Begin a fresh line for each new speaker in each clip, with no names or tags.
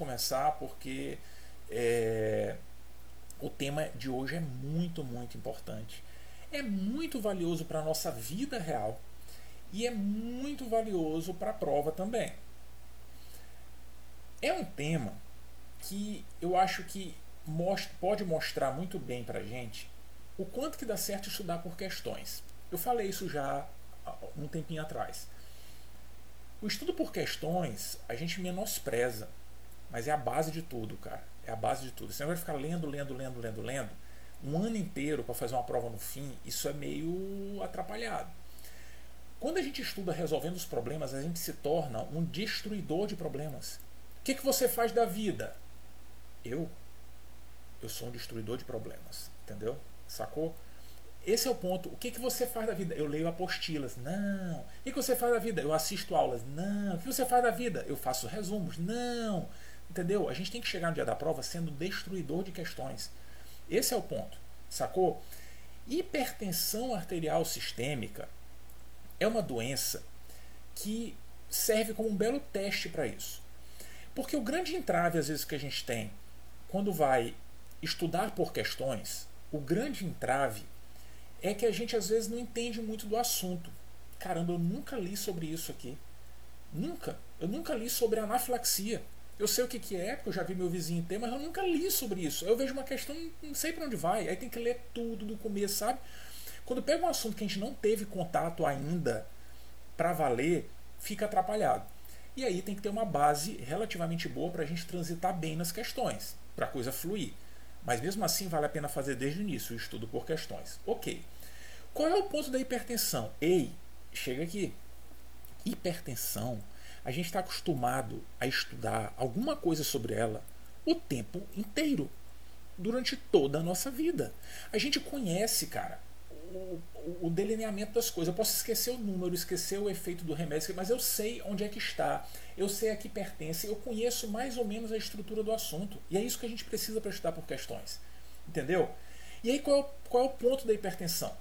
começar porque é, o tema de hoje é muito, muito importante. É muito valioso para a nossa vida real e é muito valioso para a prova também. É um tema que eu acho que pode mostrar muito bem para a gente o quanto que dá certo estudar por questões. Eu falei isso já um tempinho atrás. O estudo por questões a gente menospreza, mas é a base de tudo, cara. É a base de tudo. Você não vai ficar lendo, lendo, lendo, lendo, lendo um ano inteiro para fazer uma prova no fim, isso é meio atrapalhado. Quando a gente estuda resolvendo os problemas, a gente se torna um destruidor de problemas. O que, que você faz da vida? Eu? Eu sou um destruidor de problemas. Entendeu? Sacou? Esse é o ponto. O que, que você faz da vida? Eu leio apostilas. Não. O que, que você faz da vida? Eu assisto aulas. Não. O que você faz da vida? Eu faço resumos. Não. Entendeu? A gente tem que chegar no dia da prova sendo destruidor de questões. Esse é o ponto. Sacou? Hipertensão arterial sistêmica é uma doença que serve como um belo teste para isso. Porque o grande entrave, às vezes, que a gente tem quando vai estudar por questões, o grande entrave é que a gente às vezes não entende muito do assunto. Caramba, eu nunca li sobre isso aqui. Nunca. Eu nunca li sobre anafilaxia. Eu sei o que, que é, porque eu já vi meu vizinho ter, mas eu nunca li sobre isso. Eu vejo uma questão, não sei para onde vai. Aí tem que ler tudo do começo, sabe? Quando pega um assunto que a gente não teve contato ainda para valer, fica atrapalhado. E aí tem que ter uma base relativamente boa para a gente transitar bem nas questões, para a coisa fluir. Mas mesmo assim vale a pena fazer desde o início o estudo por questões. Ok. Qual é o ponto da hipertensão? Ei, chega aqui. Hipertensão, a gente está acostumado a estudar alguma coisa sobre ela o tempo inteiro, durante toda a nossa vida. A gente conhece, cara, o, o, delineamento das coisas. Eu posso esquecer o número, esquecer o efeito do remédio, mas eu sei onde é que está, eu sei a que pertence, eu conheço mais ou menos a estrutura do assunto. E é isso que a gente precisa para estudar por questões. Entendeu? E aí qual qual é o ponto da hipertensão?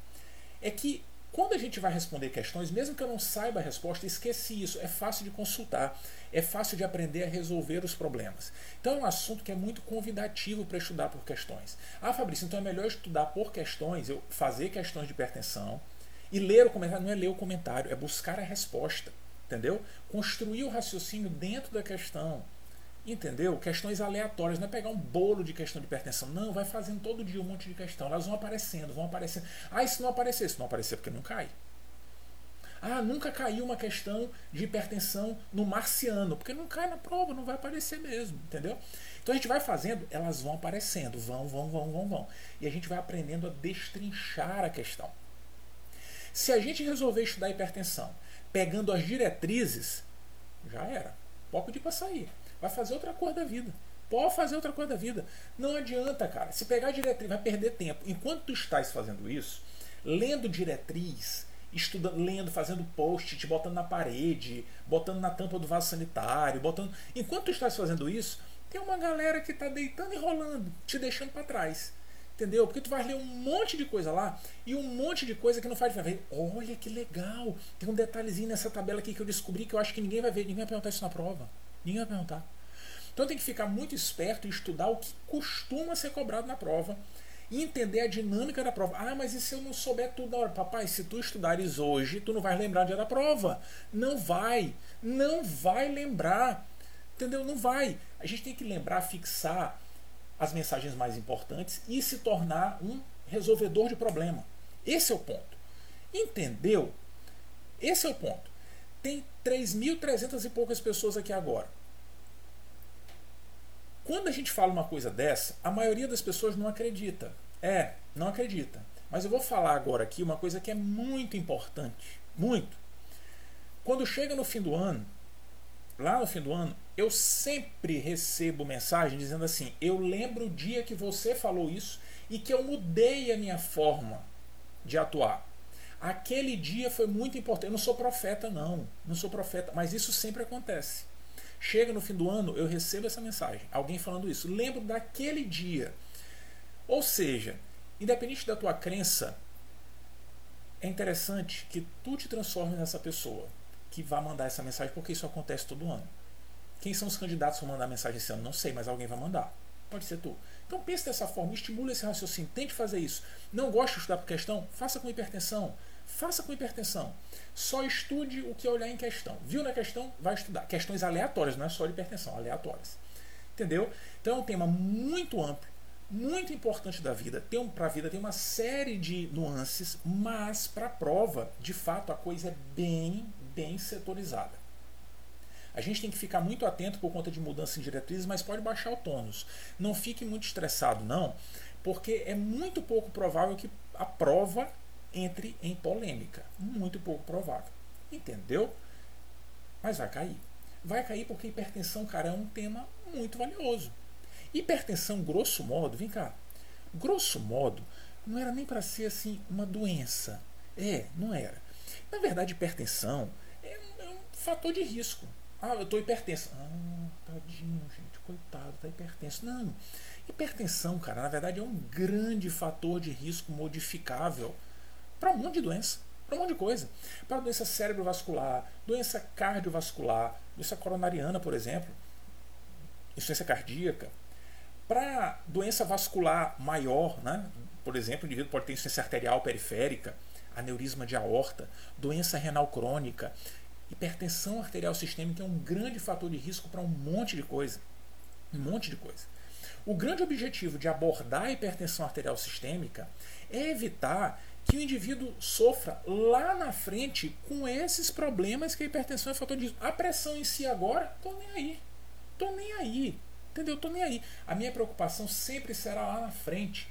É que quando a gente vai responder questões, mesmo que eu não saiba a resposta, esqueci isso. É fácil de consultar, é fácil de aprender a resolver os problemas. Então é um assunto que é muito convidativo para estudar por questões. Ah, Fabrício, então é melhor estudar por questões, eu fazer questões de hipertensão e ler o comentário. Não é ler o comentário, é buscar a resposta. Entendeu? Construir o raciocínio dentro da questão. Entendeu? Questões aleatórias, não é pegar um bolo de questão de hipertensão. Não, vai fazendo todo dia um monte de questão. Elas vão aparecendo, vão aparecendo. Ah, e se não aparecer? Se não aparecer, porque não cai. Ah, nunca caiu uma questão de hipertensão no marciano, porque não cai na prova, não vai aparecer mesmo, entendeu? Então a gente vai fazendo, elas vão aparecendo, vão, vão, vão, vão, vão. E a gente vai aprendendo a destrinchar a questão. Se a gente resolver estudar hipertensão pegando as diretrizes, já era. Pouco de para sair. Vai fazer outra coisa da vida. Pode fazer outra coisa da vida. Não adianta, cara. Se pegar a diretriz, vai perder tempo. Enquanto tu estás fazendo isso, lendo diretriz, estudando, lendo, fazendo post, botando na parede, botando na tampa do vaso sanitário, botando. Enquanto tu estás fazendo isso, tem uma galera que está deitando e rolando, te deixando para trás. Entendeu? Porque tu vai ler um monte de coisa lá e um monte de coisa que não faz diferença. Olha que legal! Tem um detalhezinho nessa tabela aqui que eu descobri que eu acho que ninguém vai ver, ninguém vai perguntar isso na prova. Ninguém vai perguntar. Então tem que ficar muito esperto e estudar o que costuma ser cobrado na prova e entender a dinâmica da prova. Ah, mas e se eu não souber tudo na hora? Papai, se tu estudares hoje, tu não vais lembrar dia da prova. Não vai. Não vai lembrar. Entendeu? Não vai. A gente tem que lembrar, fixar as mensagens mais importantes e se tornar um resolvedor de problema. Esse é o ponto. Entendeu? Esse é o ponto. Tem 3.300 e poucas pessoas aqui agora. Quando a gente fala uma coisa dessa, a maioria das pessoas não acredita. É, não acredita. Mas eu vou falar agora aqui uma coisa que é muito importante. Muito. Quando chega no fim do ano, lá no fim do ano, eu sempre recebo mensagem dizendo assim: eu lembro o dia que você falou isso e que eu mudei a minha forma de atuar. Aquele dia foi muito importante. Eu não sou profeta, não. Não sou profeta, mas isso sempre acontece. Chega no fim do ano, eu recebo essa mensagem, alguém falando isso. Lembro daquele dia. Ou seja, independente da tua crença, é interessante que tu te transforme nessa pessoa que vai mandar essa mensagem, porque isso acontece todo ano. Quem são os candidatos vão mandar mensagem esse ano? Não sei, mas alguém vai mandar. Pode ser tu. Então pense dessa forma, estimule esse raciocínio, tente fazer isso. Não gosta de estudar por questão? Faça com hipertensão. Faça com hipertensão. Só estude o que olhar em questão. Viu na questão? Vai estudar. Questões aleatórias, não é só de hipertensão, aleatórias. Entendeu? Então é um tema muito amplo, muito importante da vida. Tem para a vida tem uma série de nuances, mas para a prova, de fato, a coisa é bem, bem setorizada. A gente tem que ficar muito atento por conta de mudança em diretrizes, mas pode baixar o tônus. Não fique muito estressado, não, porque é muito pouco provável que a prova entre em polêmica. Muito pouco provável. Entendeu? Mas vai cair. Vai cair porque hipertensão, cara, é um tema muito valioso. Hipertensão, grosso modo, vem cá. Grosso modo, não era nem para ser assim uma doença. É, não era. Na verdade, hipertensão é um, é um fator de risco. Ah, eu estou hipertenso. Ah, tadinho, gente, coitado, tá hipertenso. Não. Hipertensão, cara, na verdade é um grande fator de risco modificável para um monte de doença, para um monte de coisa. Para doença cerebrovascular, doença cardiovascular, doença coronariana, por exemplo, insuficiência cardíaca. Para doença vascular maior, né? por exemplo, o indivíduo pode ter insuficiência arterial periférica, aneurisma de aorta, doença renal crônica, hipertensão arterial sistêmica é um grande fator de risco para um monte de coisa. Um monte de coisa. O grande objetivo de abordar a hipertensão arterial sistêmica é evitar que o indivíduo sofra lá na frente com esses problemas que a hipertensão é fator de risco. A pressão em si agora, tô nem aí. Tô nem aí. Entendeu? Tô nem aí. A minha preocupação sempre será lá na frente.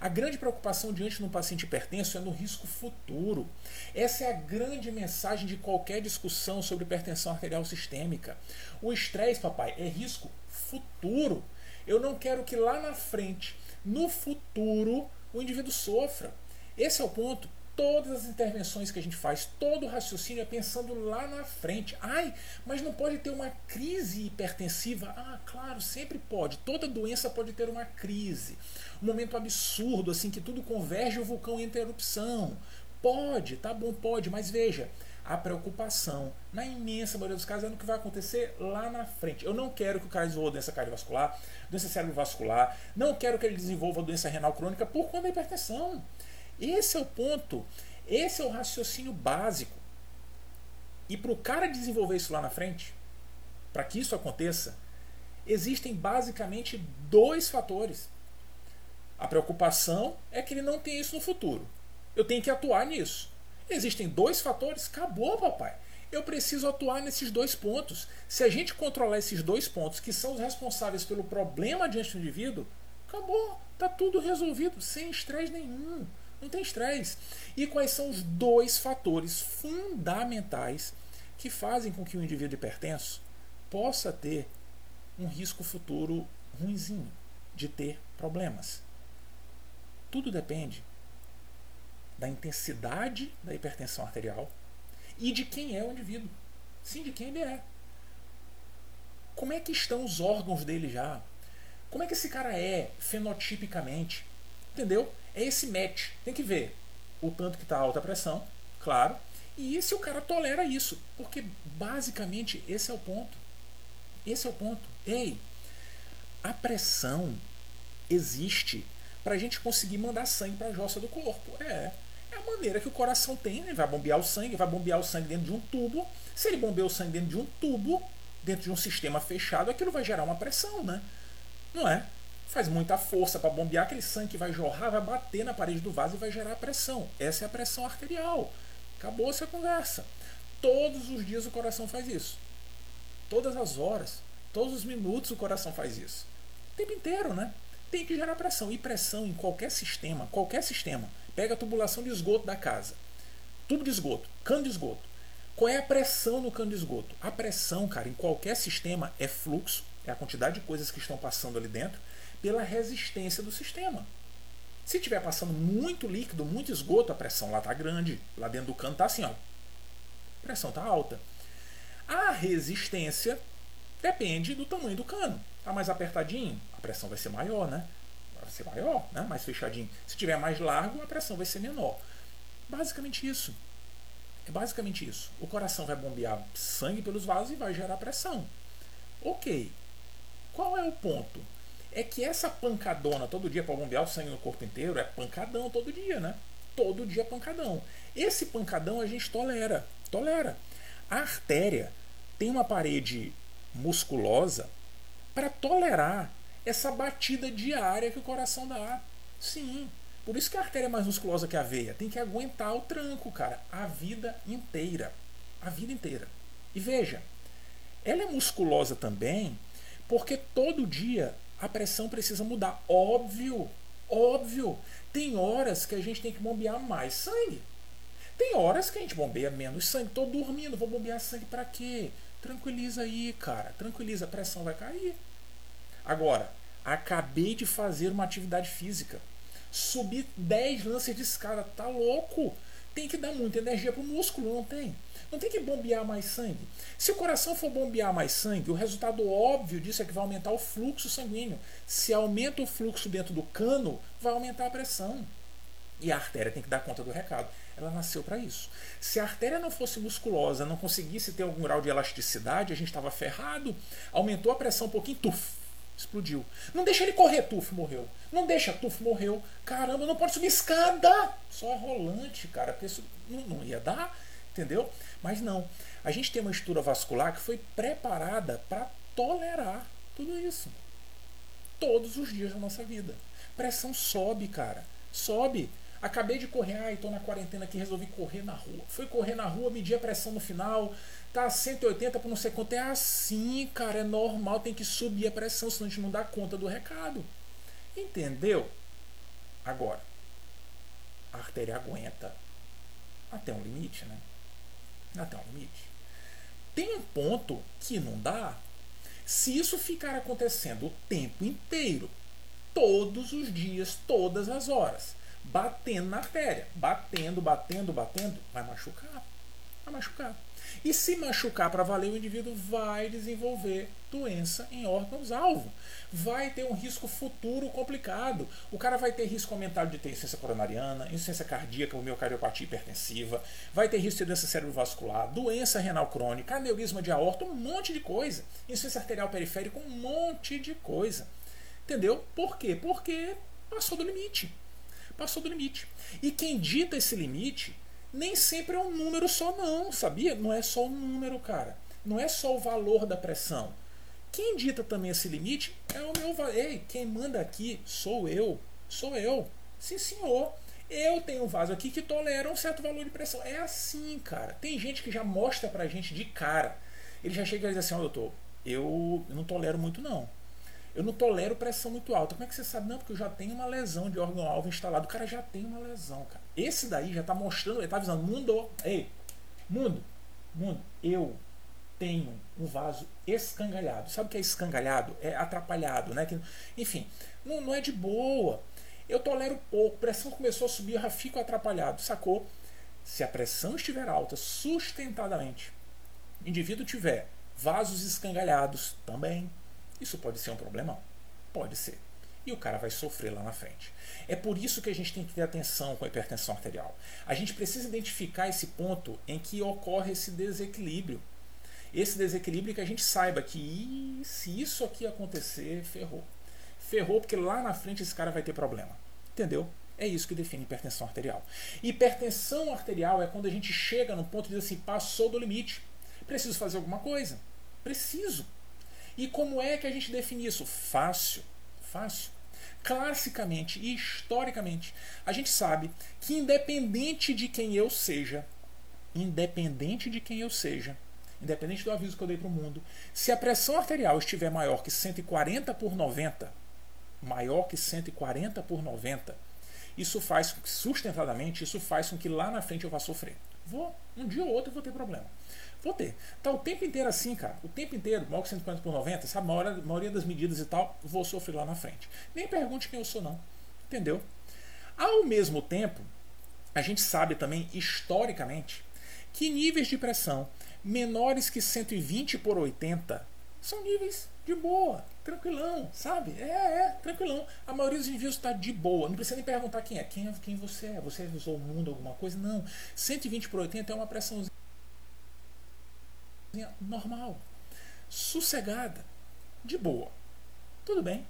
A grande preocupação diante de um paciente hipertenso é no risco futuro. Essa é a grande mensagem de qualquer discussão sobre hipertensão arterial sistêmica. O estresse, papai, é risco futuro. Eu não quero que lá na frente, no futuro, o indivíduo sofra. Esse é o ponto todas as intervenções que a gente faz, todo o raciocínio é pensando lá na frente. Ai, mas não pode ter uma crise hipertensiva? Ah, claro, sempre pode. Toda doença pode ter uma crise. Um momento absurdo, assim, que tudo converge e o vulcão entra em erupção. Pode, tá bom, pode, mas veja, a preocupação, na imensa maioria dos casos, é no que vai acontecer lá na frente. Eu não quero que o cara desenvolva doença cardiovascular, doença cerebrovascular, não quero que ele desenvolva doença renal crônica por conta da hipertensão. Esse é o ponto. Esse é o raciocínio básico. E para o cara desenvolver isso lá na frente, para que isso aconteça, existem basicamente dois fatores. A preocupação é que ele não tem isso no futuro. Eu tenho que atuar nisso. Existem dois fatores, acabou, papai. Eu preciso atuar nesses dois pontos. Se a gente controlar esses dois pontos, que são os responsáveis pelo problema diante do indivíduo, acabou. Está tudo resolvido, sem estresse nenhum. Não tem estresse. E quais são os dois fatores fundamentais que fazem com que o indivíduo hipertenso possa ter um risco futuro ruinzinho de ter problemas? Tudo depende da intensidade da hipertensão arterial e de quem é o indivíduo. Sim, de quem ele é. Como é que estão os órgãos dele já? Como é que esse cara é fenotipicamente? Entendeu? É esse match. Tem que ver o tanto que está alta a pressão, claro, e se o cara tolera isso. Porque basicamente esse é o ponto. Esse é o ponto. Ei, a pressão existe para a gente conseguir mandar sangue para a jossa do corpo. É. É a maneira que o coração tem, né? vai bombear o sangue, vai bombear o sangue dentro de um tubo. Se ele bombeia o sangue dentro de um tubo, dentro de um sistema fechado, aquilo vai gerar uma pressão, né? Não é? Faz muita força para bombear, aquele sangue que vai jorrar, vai bater na parede do vaso e vai gerar pressão. Essa é a pressão arterial. Acabou-se a conversa. Todos os dias o coração faz isso. Todas as horas, todos os minutos o coração faz isso. O tempo inteiro, né? Tem que gerar pressão. E pressão em qualquer sistema, qualquer sistema. Pega a tubulação de esgoto da casa. Tubo de esgoto, cano de esgoto. Qual é a pressão no cano de esgoto? A pressão, cara, em qualquer sistema é fluxo, é a quantidade de coisas que estão passando ali dentro, pela resistência do sistema. Se estiver passando muito líquido, muito esgoto, a pressão lá está grande. Lá dentro do cano está assim, ó. A pressão está alta. A resistência depende do tamanho do cano. Está mais apertadinho, a pressão vai ser maior, né? Vai ser maior, né? mais fechadinho. Se tiver mais largo, a pressão vai ser menor. Basicamente isso. É basicamente isso. O coração vai bombear sangue pelos vasos e vai gerar pressão. Ok. Qual é o ponto? É que essa pancadona todo dia para bombear o sangue no corpo inteiro é pancadão todo dia, né? Todo dia pancadão. Esse pancadão a gente tolera. Tolera. A artéria tem uma parede musculosa para tolerar essa batida diária que o coração dá. Sim. Por isso que a artéria é mais musculosa que a veia. Tem que aguentar o tranco, cara, a vida inteira. A vida inteira. E veja, ela é musculosa também porque todo dia a pressão precisa mudar. Óbvio, óbvio. Tem horas que a gente tem que bombear mais sangue. Tem horas que a gente bombeia menos sangue. Tô dormindo, vou bombear sangue para quê? Tranquiliza aí, cara. Tranquiliza, a pressão vai cair. Agora, acabei de fazer uma atividade física. Subir 10 lances de escada, tá louco? Tem que dar muita energia pro músculo, não tem? Não tem que bombear mais sangue. Se o coração for bombear mais sangue, o resultado óbvio disso é que vai aumentar o fluxo sanguíneo. Se aumenta o fluxo dentro do cano, vai aumentar a pressão. E a artéria tem que dar conta do recado. Ela nasceu para isso. Se a artéria não fosse musculosa, não conseguisse ter algum grau de elasticidade, a gente estava ferrado. Aumentou a pressão um pouquinho, tuf, explodiu. Não deixa ele correr, tuf, morreu. Não deixa, tuf, morreu. Caramba, não pode subir escada. Só rolante, cara. Isso não, não ia dar, entendeu? Mas não. A gente tem uma estrutura vascular que foi preparada para tolerar tudo isso. Todos os dias da nossa vida. Pressão sobe, cara. Sobe. Acabei de correr, ai, tô na quarentena aqui, resolvi correr na rua. Fui correr na rua, medi a pressão no final, tá 180 por não sei quanto. É assim, cara, é normal, tem que subir a pressão, senão a gente não dá conta do recado. Entendeu? Agora, a artéria aguenta até um limite, né? Até um limite. Tem um ponto que não dá. Se isso ficar acontecendo o tempo inteiro, todos os dias, todas as horas, batendo na artéria, batendo, batendo, batendo, vai machucar. Vai machucar. E se machucar para valer, o indivíduo vai desenvolver doença em órgãos-alvo. Vai ter um risco futuro complicado. O cara vai ter risco aumentado de ter insuficiência coronariana, insuficiência cardíaca, miocardiopatia hipertensiva, vai ter risco de doença cerebrovascular, doença renal crônica, aneurisma de aorta, um monte de coisa. Insuficiência arterial periférica, um monte de coisa. Entendeu? Por quê? Porque passou do limite. Passou do limite. E quem dita esse limite nem sempre é um número só, não, sabia? Não é só o número, cara. Não é só o valor da pressão. Quem dita também esse limite é o meu valor. Ei, quem manda aqui sou eu. Sou eu. Sim, senhor. Eu tenho um vaso aqui que tolera um certo valor de pressão. É assim, cara. Tem gente que já mostra pra gente de cara. Ele já chega e diz assim: Ó, oh, doutor, eu não tolero muito, não. Eu não tolero pressão muito alta. Como é que você sabe? Não, porque eu já tenho uma lesão de órgão-alvo instalado. O cara já tem uma lesão, cara. Esse daí já está mostrando, ele está avisando, mundo, ei, mundo, mundo, eu tenho um vaso escangalhado. Sabe o que é escangalhado? É atrapalhado, né? enfim, não, não é de boa. Eu tolero pouco, pressão começou a subir, eu já fico atrapalhado, sacou? Se a pressão estiver alta sustentadamente, indivíduo tiver vasos escangalhados também, isso pode ser um problemão. Pode ser. E o cara vai sofrer lá na frente. É por isso que a gente tem que ter atenção com a hipertensão arterial. A gente precisa identificar esse ponto em que ocorre esse desequilíbrio. Esse desequilíbrio que a gente saiba que se isso aqui acontecer, ferrou. Ferrou porque lá na frente esse cara vai ter problema. Entendeu? É isso que define hipertensão arterial. Hipertensão arterial é quando a gente chega no ponto de dizer assim, passou do limite. Preciso fazer alguma coisa? Preciso. E como é que a gente define isso? Fácil. Fácil. Classicamente e historicamente, a gente sabe que independente de quem eu seja, independente de quem eu seja, independente do aviso que eu dei para o mundo, se a pressão arterial estiver maior que 140 por 90, maior que 140 por 90, isso faz sustentadamente, isso faz com que lá na frente eu vá sofrer. Vou, um dia ou outro eu vou ter problema. Vou ter. Tá o tempo inteiro assim, cara. O tempo inteiro, maior que 140 por 90, sabe? A maioria, a maioria das medidas e tal, vou sofrer lá na frente. Nem pergunte quem eu sou, não. Entendeu? Ao mesmo tempo, a gente sabe também, historicamente, que níveis de pressão menores que 120 por 80 são níveis de boa, tranquilão, sabe? É, é, tranquilão. A maioria dos envios está de boa. Não precisa nem perguntar quem é. Quem é quem você é? Você avisou o mundo alguma coisa? Não. 120 por 80 é uma pressãozinha normal, sossegada. de boa. Tudo bem.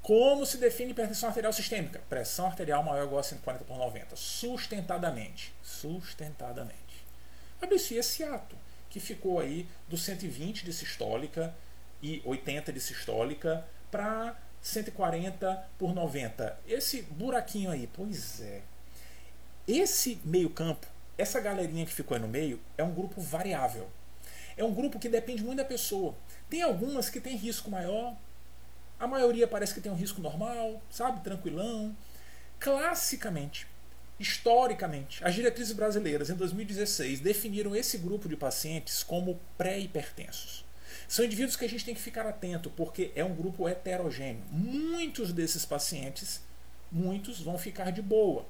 Como se define hipertensão arterial sistêmica? Pressão arterial maior ou igual a 140 por 90. Sustentadamente. Sustentadamente. E esse ato que ficou aí do 120 de sistólica e 80 de sistólica para 140 por 90. Esse buraquinho aí, pois é. Esse meio-campo, essa galerinha que ficou aí no meio, é um grupo variável. É um grupo que depende muito da pessoa. Tem algumas que tem risco maior, a maioria parece que tem um risco normal, sabe? Tranquilão. Classicamente, historicamente, as diretrizes brasileiras em 2016 definiram esse grupo de pacientes como pré-hipertensos. São indivíduos que a gente tem que ficar atento, porque é um grupo heterogêneo. Muitos desses pacientes, muitos vão ficar de boa,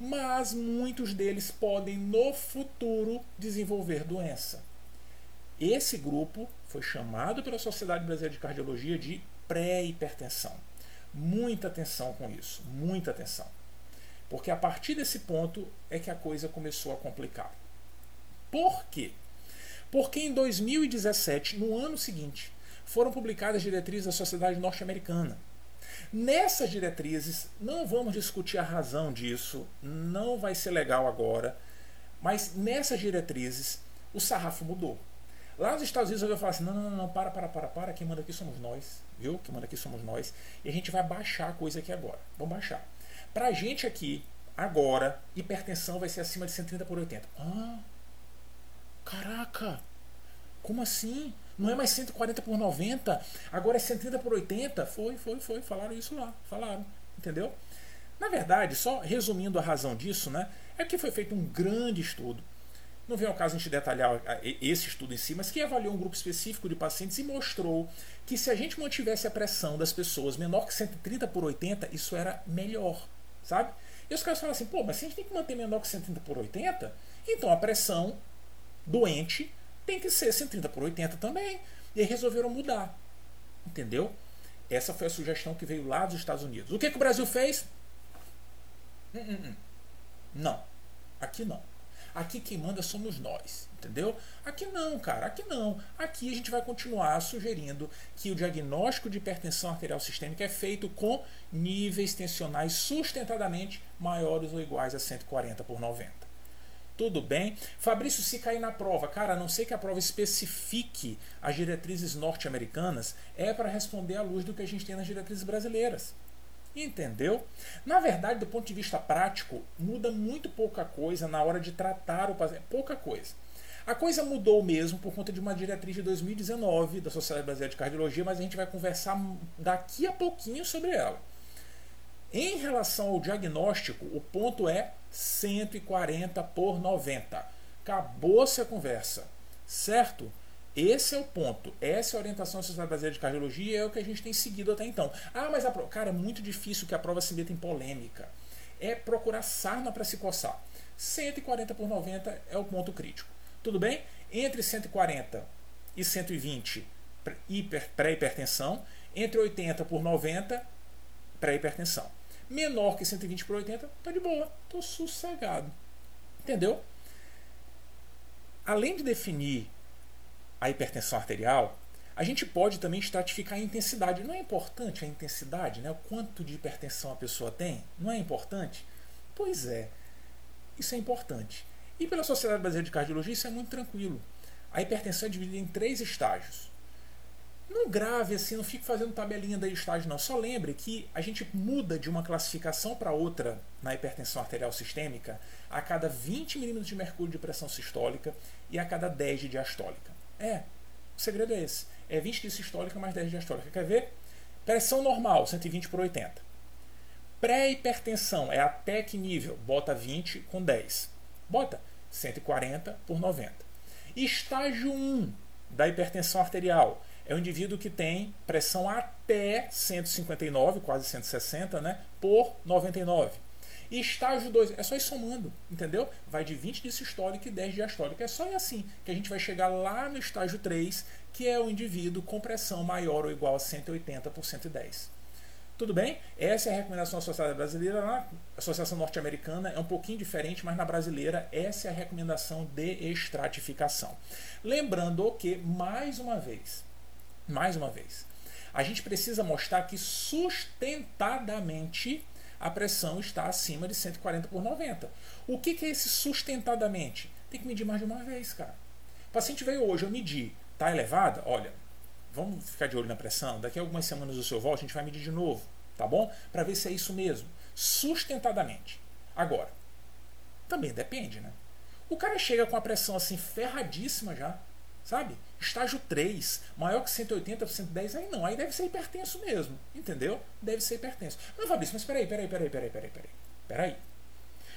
mas muitos deles podem no futuro desenvolver doença. Esse grupo foi chamado pela Sociedade Brasileira de Cardiologia de pré-hipertensão. Muita atenção com isso, muita atenção. Porque a partir desse ponto é que a coisa começou a complicar. Por quê? Porque em 2017, no ano seguinte, foram publicadas diretrizes da Sociedade Norte-Americana. Nessas diretrizes, não vamos discutir a razão disso, não vai ser legal agora, mas nessas diretrizes o sarrafo mudou. Lá nos Estados Unidos eu falar assim, não, não, não, para, para, para, para, quem manda aqui somos nós, viu? Quem manda aqui somos nós. E a gente vai baixar a coisa aqui agora. Vamos baixar. Pra gente aqui, agora, hipertensão vai ser acima de 130 por 80. Ah, caraca, como assim? Não é mais 140 por 90, agora é 130 por 80? Foi, foi, foi, falaram isso lá, falaram, entendeu? Na verdade, só resumindo a razão disso, né, é que foi feito um grande estudo não vem ao caso a gente detalhar esse estudo em si, mas que avaliou um grupo específico de pacientes e mostrou que se a gente mantivesse a pressão das pessoas menor que 130 por 80, isso era melhor, sabe? E os caras falam assim, pô, mas se a gente tem que manter menor que 130 por 80, então a pressão doente tem que ser 130 por 80 também. E aí resolveram mudar. Entendeu? Essa foi a sugestão que veio lá dos Estados Unidos. O que, que o Brasil fez? Hum, hum, hum. Não. Aqui não. Aqui quem manda somos nós, entendeu? Aqui não, cara, aqui não. Aqui a gente vai continuar sugerindo que o diagnóstico de hipertensão arterial sistêmica é feito com níveis tensionais sustentadamente maiores ou iguais a 140 por 90. Tudo bem? Fabrício, se cair na prova, cara, a não sei que a prova especifique as diretrizes norte-americanas, é para responder à luz do que a gente tem nas diretrizes brasileiras. Entendeu? Na verdade, do ponto de vista prático, muda muito pouca coisa na hora de tratar o paciente. Pouca coisa. A coisa mudou mesmo por conta de uma diretriz de 2019 da Sociedade Brasileira de Cardiologia, mas a gente vai conversar daqui a pouquinho sobre ela. Em relação ao diagnóstico, o ponto é 140 por 90. Acabou-se a conversa, certo? Esse é o ponto. Essa é a orientação da Sociedade Brasileira de Cardiologia é o que a gente tem seguido até então. Ah, mas a prova. Cara, é muito difícil que a prova se meta em polêmica. É procurar sarna para se coçar. 140 por 90 é o ponto crítico. Tudo bem? Entre 140 e 120, pré-hipertensão. Entre 80 por 90, pré-hipertensão. Menor que 120 por 80, tá de boa. Tô sossegado. Entendeu? Além de definir a hipertensão arterial, a gente pode também estratificar a intensidade. Não é importante a intensidade, né? o quanto de hipertensão a pessoa tem? Não é importante? Pois é, isso é importante. E pela Sociedade Brasileira de Cardiologia, isso é muito tranquilo. A hipertensão é dividida em três estágios. Não grave assim, não fique fazendo tabelinha da estágio, não. Só lembre que a gente muda de uma classificação para outra na hipertensão arterial sistêmica a cada 20 milímetros de mercúrio de pressão sistólica e a cada 10 de diastólica. É, o segredo é esse. É 20 de sistólica mais 10 de diastólica. Quer ver? Pressão normal, 120 por 80. Pré-hipertensão é até que nível? Bota 20 com 10. Bota 140 por 90. Estágio 1 da hipertensão arterial é o indivíduo que tem pressão até 159, quase 160, né, por 99. E estágio 2, é só ir somando, entendeu? Vai de 20 de sistólica e 10 diastólica. É só ir assim que a gente vai chegar lá no estágio 3, que é o indivíduo com pressão maior ou igual a 180 por 110. Tudo bem? Essa é a recomendação da Sociedade Brasileira. Na Associação Norte-Americana é um pouquinho diferente, mas na brasileira essa é a recomendação de estratificação. Lembrando que, mais uma vez, mais uma vez, A gente precisa mostrar que sustentadamente a pressão está acima de 140 por 90. O que, que é esse sustentadamente? Tem que medir mais de uma vez, cara. O paciente veio hoje, eu medi, tá elevada? Olha, vamos ficar de olho na pressão. Daqui a algumas semanas o seu volta, a gente vai medir de novo, tá bom? Para ver se é isso mesmo. Sustentadamente. Agora, também depende, né? O cara chega com a pressão assim ferradíssima já, sabe? Estágio 3, maior que 180 por 110, aí não, aí deve ser hipertenso mesmo, entendeu? Deve ser hipertenso. Não, Fabrício, mas peraí, peraí, peraí, peraí, peraí, peraí. Peraí.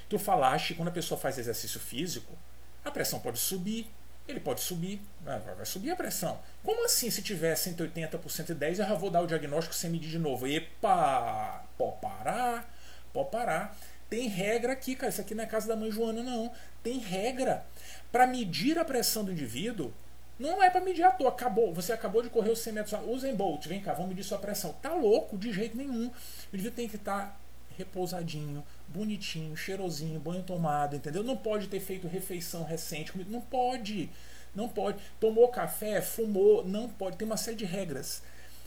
Tu falaste que quando a pessoa faz exercício físico, a pressão pode subir, ele pode subir, né? vai subir a pressão. Como assim se tiver 180 por 110 eu já vou dar o diagnóstico sem medir de novo? Epa, pode parar, pode parar. Tem regra aqui, cara. Isso aqui não é casa da mãe Joana, não. Tem regra. Para medir a pressão do indivíduo, não é para medir à toa. Acabou. Você acabou de correr os 100 metros. Usem Bolt, vem cá, vamos medir sua pressão. Tá louco, de jeito nenhum. O indivíduo tem que estar tá repousadinho, bonitinho, cheirosinho, banho tomado, entendeu? Não pode ter feito refeição recente. Não pode. Não pode. Tomou café, fumou. Não pode. Tem uma série de regras.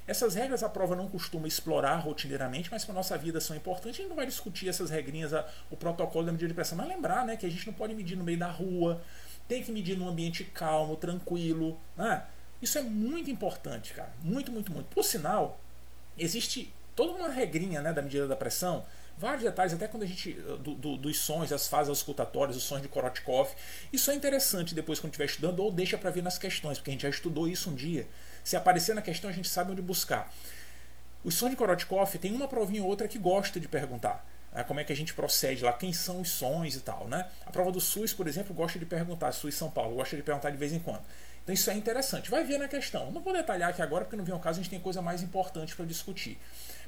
Essas regras a prova não costuma explorar rotineiramente, mas para nossa vida são importantes. A gente não vai discutir essas regrinhas, o protocolo da medida de pressão, mas lembrar né, que a gente não pode medir no meio da rua, tem que medir num ambiente calmo, tranquilo. Né? Isso é muito importante, cara. Muito, muito, muito. Por sinal, existe toda uma regrinha né, da medida da pressão vários detalhes, até quando a gente. Do, do, dos sons, as fases auscultatórias, os sons de Korotkov. Isso é interessante depois quando estiver estudando, ou deixa para ver nas questões, porque a gente já estudou isso um dia. Se aparecer na questão, a gente sabe onde buscar. O som de Korotkov tem uma provinha ou outra que gosta de perguntar. Né, como é que a gente procede lá, quem são os sons e tal. Né? A prova do SUS, por exemplo, gosta de perguntar, SUS São Paulo, gosta de perguntar de vez em quando. Então isso é interessante. Vai ver na questão. Não vou detalhar aqui agora, porque não vem ao caso, a gente tem coisa mais importante para discutir.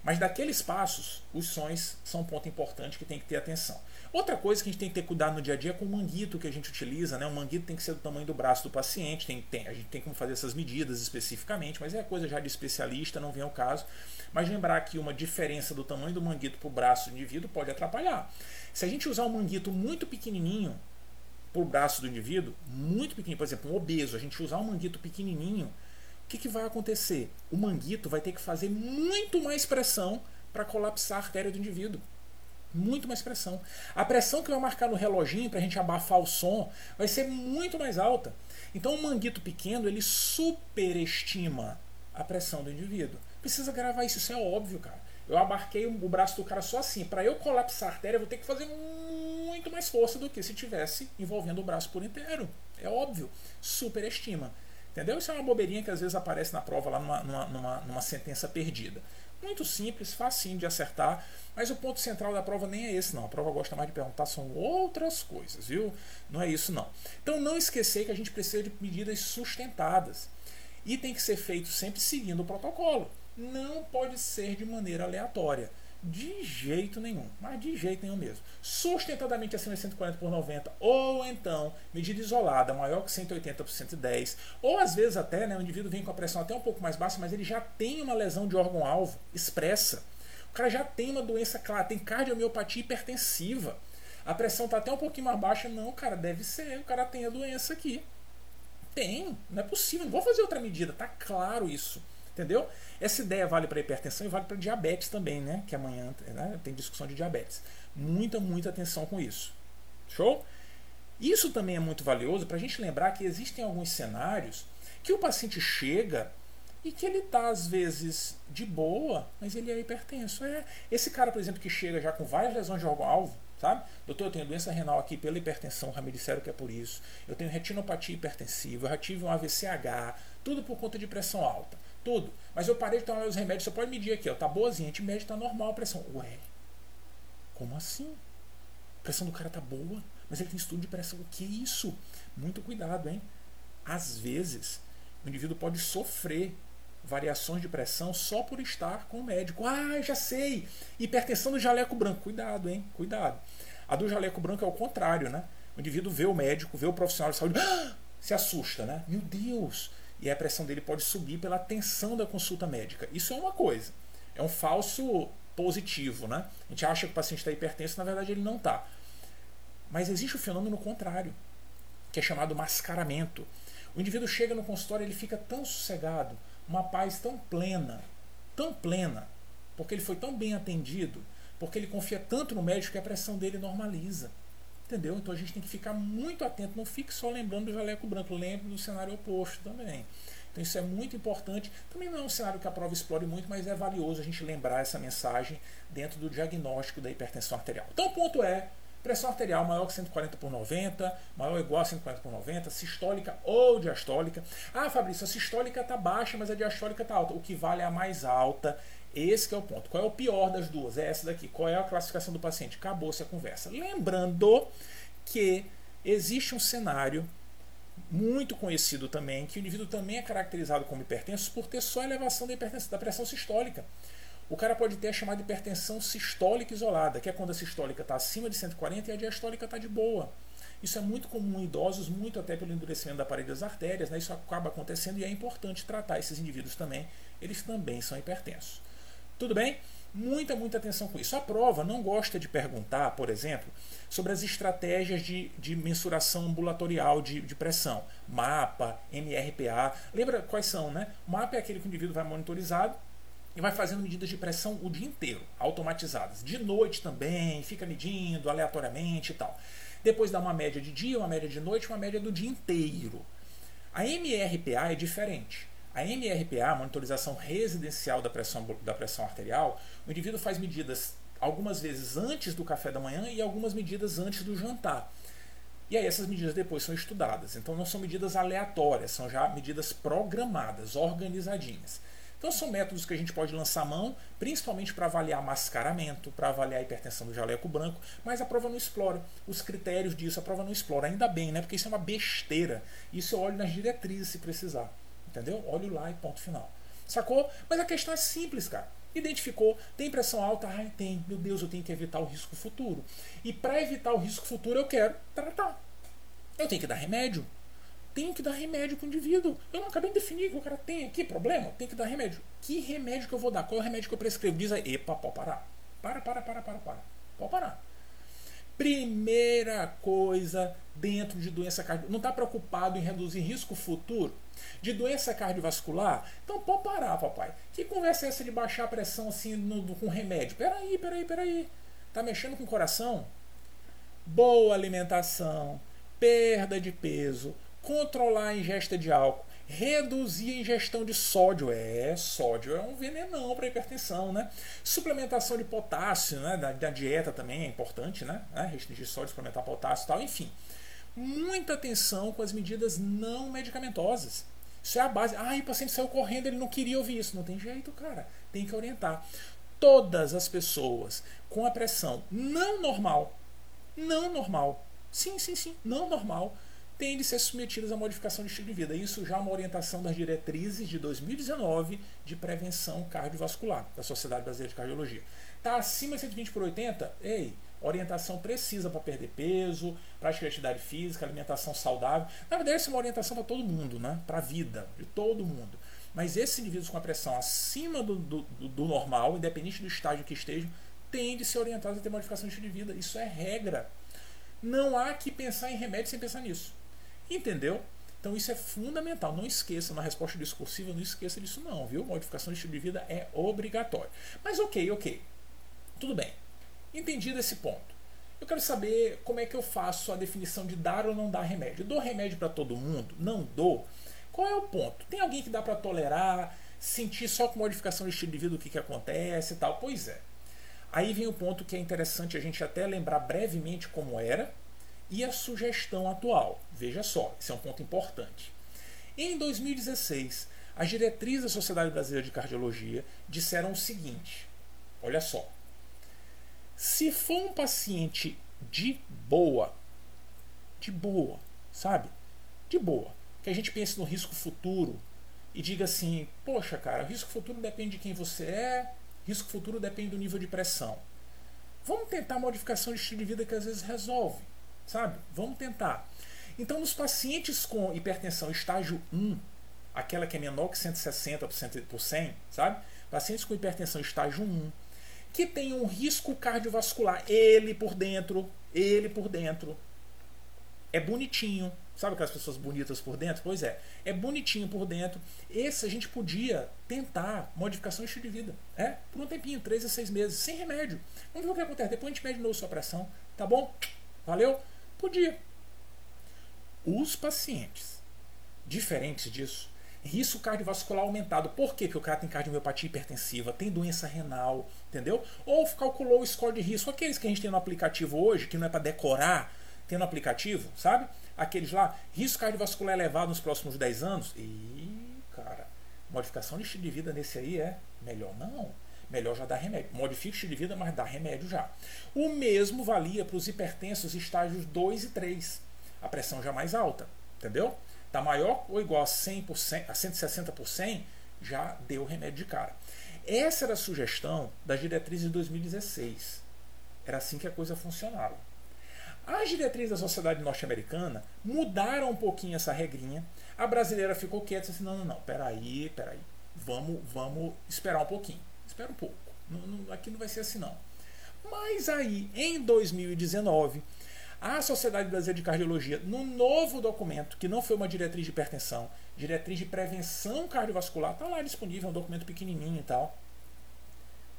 Mas daqueles passos, os sons são um ponto importante que tem que ter atenção. Outra coisa que a gente tem que ter cuidado no dia a dia é com o manguito que a gente utiliza. Né? O manguito tem que ser do tamanho do braço do paciente, tem, tem, a gente tem como fazer essas medidas especificamente, mas é coisa já de especialista, não vem ao caso. Mas lembrar que uma diferença do tamanho do manguito para o braço do indivíduo pode atrapalhar. Se a gente usar um manguito muito pequenininho para o braço do indivíduo, muito pequenininho, por exemplo, um obeso, a gente usar um manguito pequenininho, que, que vai acontecer? O manguito vai ter que fazer muito mais pressão para colapsar a artéria do indivíduo. Muito mais pressão. A pressão que vai marcar no reloginho para a gente abafar o som vai ser muito mais alta. Então, o manguito pequeno ele superestima a pressão do indivíduo. Precisa gravar isso, isso é óbvio, cara. Eu abarquei o braço do cara só assim. Para eu colapsar a artéria, eu vou ter que fazer muito mais força do que se tivesse envolvendo o braço por inteiro. É óbvio. Superestima. Entendeu? Isso é uma bobeirinha que às vezes aparece na prova lá numa, numa, numa, numa sentença perdida. Muito simples, facinho de acertar, mas o ponto central da prova nem é esse, não. A prova gosta mais de perguntar são outras coisas, viu? Não é isso, não. Então não esquecer que a gente precisa de medidas sustentadas. E tem que ser feito sempre seguindo o protocolo. Não pode ser de maneira aleatória. De jeito nenhum, mas de jeito nenhum mesmo. Sustentadamente acima de 140 por 90, ou então medida isolada maior que 180 por 110, ou às vezes até né, o indivíduo vem com a pressão até um pouco mais baixa, mas ele já tem uma lesão de órgão-alvo expressa. O cara já tem uma doença clara, tem cardiomiopatia hipertensiva. A pressão está até um pouquinho mais baixa. Não, cara, deve ser. O cara tem a doença aqui. Tem, não é possível. Não vou fazer outra medida, tá claro isso. Entendeu? Essa ideia vale para hipertensão e vale para diabetes também, né? Que amanhã né, tem discussão de diabetes. Muita, muita atenção com isso. Show? Isso também é muito valioso para a gente lembrar que existem alguns cenários que o paciente chega e que ele está às vezes de boa, mas ele é hipertenso. É esse cara, por exemplo, que chega já com várias lesões de órgão-alvo, sabe? Doutor, eu tenho doença renal aqui pela hipertensão, já me disseram que é por isso. Eu tenho retinopatia hipertensiva, eu já tive um AVCH, tudo por conta de pressão alta. Tudo. Mas eu parei de tomar meus remédios, você pode medir aqui, ó. Tá boazinha, a gente mede, tá normal a pressão. Ué, como assim? A pressão do cara tá boa, mas ele tem estudo de pressão. O que é isso? Muito cuidado, hein? Às vezes, o indivíduo pode sofrer variações de pressão só por estar com o médico. Ah, já sei! Hipertensão do jaleco branco. Cuidado, hein? Cuidado. A do jaleco branco é o contrário, né? O indivíduo vê o médico, vê o profissional de saúde, ah! se assusta, né? Meu Deus! E a pressão dele pode subir pela tensão da consulta médica. Isso é uma coisa. É um falso positivo, né? A gente acha que o paciente está hipertenso, na verdade ele não está. Mas existe o fenômeno contrário, que é chamado mascaramento. O indivíduo chega no consultório, ele fica tão sossegado, uma paz tão plena, tão plena, porque ele foi tão bem atendido, porque ele confia tanto no médico que a pressão dele normaliza. Entendeu? Então a gente tem que ficar muito atento, não fique só lembrando do jaleco branco, lembre do cenário oposto também. Então isso é muito importante. Também não é um cenário que a prova explore muito, mas é valioso a gente lembrar essa mensagem dentro do diagnóstico da hipertensão arterial. Então o ponto é, pressão arterial maior que 140 por 90, maior ou igual a 140 por 90, sistólica ou diastólica. Ah, Fabrício, a sistólica está baixa, mas a diastólica está alta. O que vale é a mais alta esse é o ponto. Qual é o pior das duas? É essa daqui. Qual é a classificação do paciente? Acabou-se a conversa. Lembrando que existe um cenário muito conhecido também, que o indivíduo também é caracterizado como hipertenso por ter só elevação da, da pressão sistólica. O cara pode ter a chamada hipertensão sistólica isolada, que é quando a sistólica está acima de 140 e a diastólica está de boa. Isso é muito comum em idosos, muito até pelo endurecimento da parede das artérias, né? isso acaba acontecendo e é importante tratar esses indivíduos também, eles também são hipertensos. Tudo bem? Muita, muita atenção com isso. A prova não gosta de perguntar, por exemplo, sobre as estratégias de, de mensuração ambulatorial de, de pressão. MAPA, MRPA. Lembra quais são, né? O MAPA é aquele que o indivíduo vai monitorizado e vai fazendo medidas de pressão o dia inteiro, automatizadas. De noite também, fica medindo aleatoriamente e tal. Depois dá uma média de dia, uma média de noite, uma média do dia inteiro. A MRPA é diferente. A MRPA, monitorização residencial da pressão, da pressão arterial, o indivíduo faz medidas algumas vezes antes do café da manhã e algumas medidas antes do jantar. E aí essas medidas depois são estudadas. Então não são medidas aleatórias, são já medidas programadas, organizadinhas. Então são métodos que a gente pode lançar mão, principalmente para avaliar mascaramento, para avaliar a hipertensão do jaleco branco, mas a prova não explora os critérios disso, a prova não explora. Ainda bem, né? Porque isso é uma besteira. Isso eu olho nas diretrizes se precisar. Entendeu? Olho lá e ponto final. Sacou? Mas a questão é simples, cara. Identificou, tem pressão alta? Ai, tem. Meu Deus, eu tenho que evitar o risco futuro. E para evitar o risco futuro, eu quero tratar. Eu tenho que dar remédio. Tenho que dar remédio para o indivíduo. Eu não acabei de definir que o cara tem aqui problema. Tem que dar remédio. Que remédio que eu vou dar? Qual é o remédio que eu prescrevo? Diz aí, epa, pode parar. Para, para, para, para, para. Pode parar. Primeira coisa dentro de doença cardiovascular. Não está preocupado em reduzir risco futuro? de doença cardiovascular, então pode parar, papai. Que conversa é essa de baixar a pressão assim no, com remédio? Peraí, peraí, peraí. Tá mexendo com o coração? Boa alimentação, perda de peso, controlar a ingesta de álcool, reduzir a ingestão de sódio. É, sódio é um venenão para hipertensão, né? Suplementação de potássio, né? Da, da, dieta também é importante, né? É, restringir sódio, suplementar potássio e tal, enfim. Muita atenção com as medidas não medicamentosas. Isso é a base. Ah, o paciente saiu correndo, ele não queria ouvir isso. Não tem jeito, cara. Tem que orientar. Todas as pessoas com a pressão não normal, não normal, sim, sim, sim, não normal, têm de ser submetidas à modificação de estilo de vida. Isso já é uma orientação das diretrizes de 2019 de prevenção cardiovascular da Sociedade Brasileira de Cardiologia. Está acima de 120 por 80? Ei, orientação precisa para perder peso, prática de atividade física, alimentação saudável. Na verdade, isso é uma orientação para todo mundo, né? para a vida, de todo mundo. Mas esses indivíduos com a pressão acima do, do, do normal, independente do estágio que estejam, têm de ser orientados a ter modificação de estilo de vida. Isso é regra. Não há que pensar em remédio sem pensar nisso. Entendeu? Então isso é fundamental. Não esqueça, na resposta discursiva, não esqueça disso não, viu? Modificação de estilo de vida é obrigatório. Mas ok, ok. Tudo bem. Entendido esse ponto. Eu quero saber como é que eu faço a definição de dar ou não dar remédio. Dou remédio para todo mundo? Não dou? Qual é o ponto? Tem alguém que dá para tolerar, sentir só com modificação de estilo de vida o que, que acontece e tal? Pois é. Aí vem o ponto que é interessante a gente até lembrar brevemente como era e a sugestão atual. Veja só, esse é um ponto importante. Em 2016, as diretrizes da Sociedade Brasileira de Cardiologia disseram o seguinte: olha só, se for um paciente de boa, de boa, sabe? De boa, que a gente pense no risco futuro e diga assim: poxa, cara, o risco futuro depende de quem você é, risco futuro depende do nível de pressão. Vamos tentar modificação de estilo de vida que às vezes resolve, sabe? Vamos tentar. Então, nos pacientes com hipertensão estágio 1, aquela que é menor que 160 por 100, sabe? Pacientes com hipertensão estágio 1, que tem um risco cardiovascular. Ele por dentro, ele por dentro. É bonitinho, Sabe aquelas pessoas bonitas por dentro? Pois é, é bonitinho por dentro. Esse a gente podia tentar modificação de estilo de vida. É, por um tempinho, três a seis meses, sem remédio. Vamos ver o que acontece. Depois a gente mede de novo sua pressão. Tá bom? Valeu? Podia. Os pacientes diferentes disso, risco cardiovascular aumentado. Por quê? Porque o cara tem cardiomiopatia hipertensiva, tem doença renal, entendeu? Ou calculou o score de risco, aqueles que a gente tem no aplicativo hoje, que não é para decorar, tem no aplicativo, sabe? Aqueles lá, risco cardiovascular elevado nos próximos 10 anos. E, cara, modificação de estilo de vida nesse aí é melhor não. Melhor já dar remédio. Modifica o estilo de vida, mas dá remédio já. O mesmo valia para os hipertensos estágios 2 e 3. A pressão já mais alta, entendeu? Tá maior ou igual a 100%, a 160 por 100, já deu remédio de cara. Essa era a sugestão das diretrizes de 2016. Era assim que a coisa funcionava. As diretrizes da sociedade norte-americana mudaram um pouquinho essa regrinha. A brasileira ficou quieta e disse assim: não, não, não, peraí, peraí. Vamos, vamos esperar um pouquinho. Espera um pouco. Não, não, aqui não vai ser assim, não. Mas aí, em 2019, a Sociedade Brasileira de Cardiologia, no novo documento, que não foi uma diretriz de hipertensão, diretriz de prevenção cardiovascular, está lá disponível, é um documento pequenininho e tal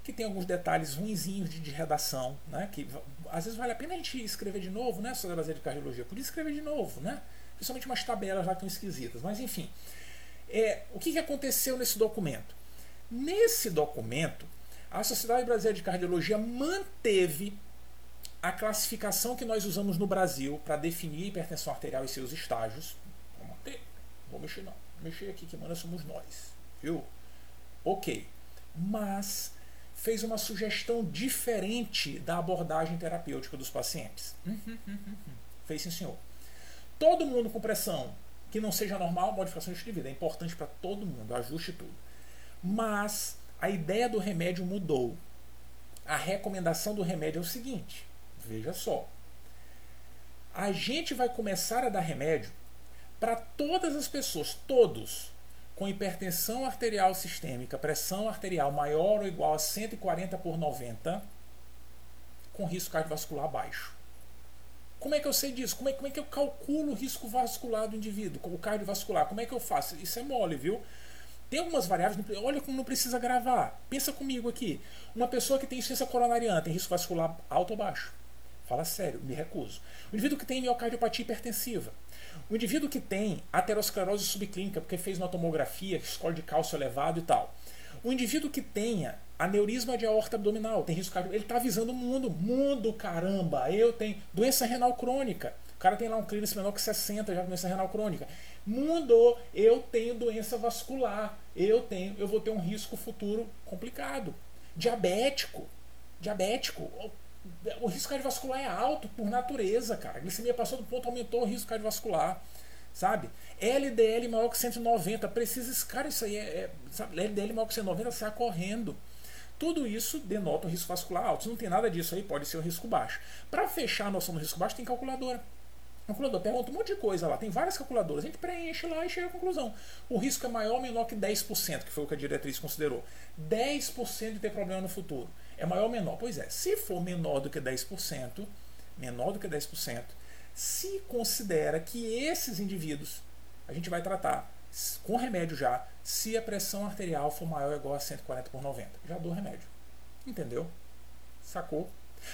que tem alguns detalhes ruinzinhos de, de, redação, né? Que às vezes vale a pena a gente escrever de novo, né? Sobre a de cardiologia. Podia escrever de novo, né? Principalmente umas tabelas lá que estão esquisitas. Mas enfim. É, o que, que aconteceu nesse documento? Nesse documento, a Sociedade Brasileira de Cardiologia manteve a classificação que nós usamos no Brasil para definir hipertensão arterial e seus estágios. Vou manter. Vou mexer não. Mexer aqui que manda somos nós. Viu? Ok. Mas fez uma sugestão diferente da abordagem terapêutica dos pacientes. Uhum, uhum, uhum. Fez sim, senhor. Todo mundo com pressão que não seja normal, modificação de vida. É importante para todo mundo, ajuste tudo. Mas a ideia do remédio mudou. A recomendação do remédio é o seguinte: veja só. A gente vai começar a dar remédio para todas as pessoas, todos, com hipertensão arterial sistêmica, pressão arterial maior ou igual a 140 por 90, com risco cardiovascular baixo. Como é que eu sei disso? Como é, como é que eu calculo o risco vascular do indivíduo, o cardiovascular? Como é que eu faço? Isso é mole, viu? Tem algumas variáveis, olha como não precisa gravar. Pensa comigo aqui. Uma pessoa que tem insuficiência coronariana tem risco vascular alto ou baixo? Fala sério, me recuso. O indivíduo que tem miocardiopatia hipertensiva, o indivíduo que tem aterosclerose subclínica, porque fez uma tomografia, score de cálcio elevado e tal. O indivíduo que tenha aneurisma de aorta abdominal, tem risco cardiovascular, ele está avisando o mundo. Mundo, caramba, eu tenho doença renal crônica. O cara tem lá um clearance menor que 60, já doença renal crônica. Mundo, eu tenho doença vascular. Eu tenho, eu vou ter um risco futuro complicado. Diabético. Diabético. O risco cardiovascular é alto por natureza, cara. A glicemia passou do ponto, aumentou o risco cardiovascular. Sabe? LDL maior que 190. Precisa. Cara, isso aí é. é sabe? LDL maior que 190 sai correndo. Tudo isso denota um risco vascular alto. Se não tem nada disso aí, pode ser um risco baixo. Para fechar a noção do risco baixo, tem calculadora. Calculador pergunta um monte de coisa lá, tem várias calculadoras, a gente preenche lá e chega à conclusão. O risco é maior ou menor que 10%, que foi o que a diretriz considerou. 10% de ter problema no futuro. É maior ou menor? Pois é, se for menor do que 10%, menor do que 10%, se considera que esses indivíduos a gente vai tratar com remédio já, se a pressão arterial for maior ou igual a 140 por 90. Já dou remédio. Entendeu? Sacou?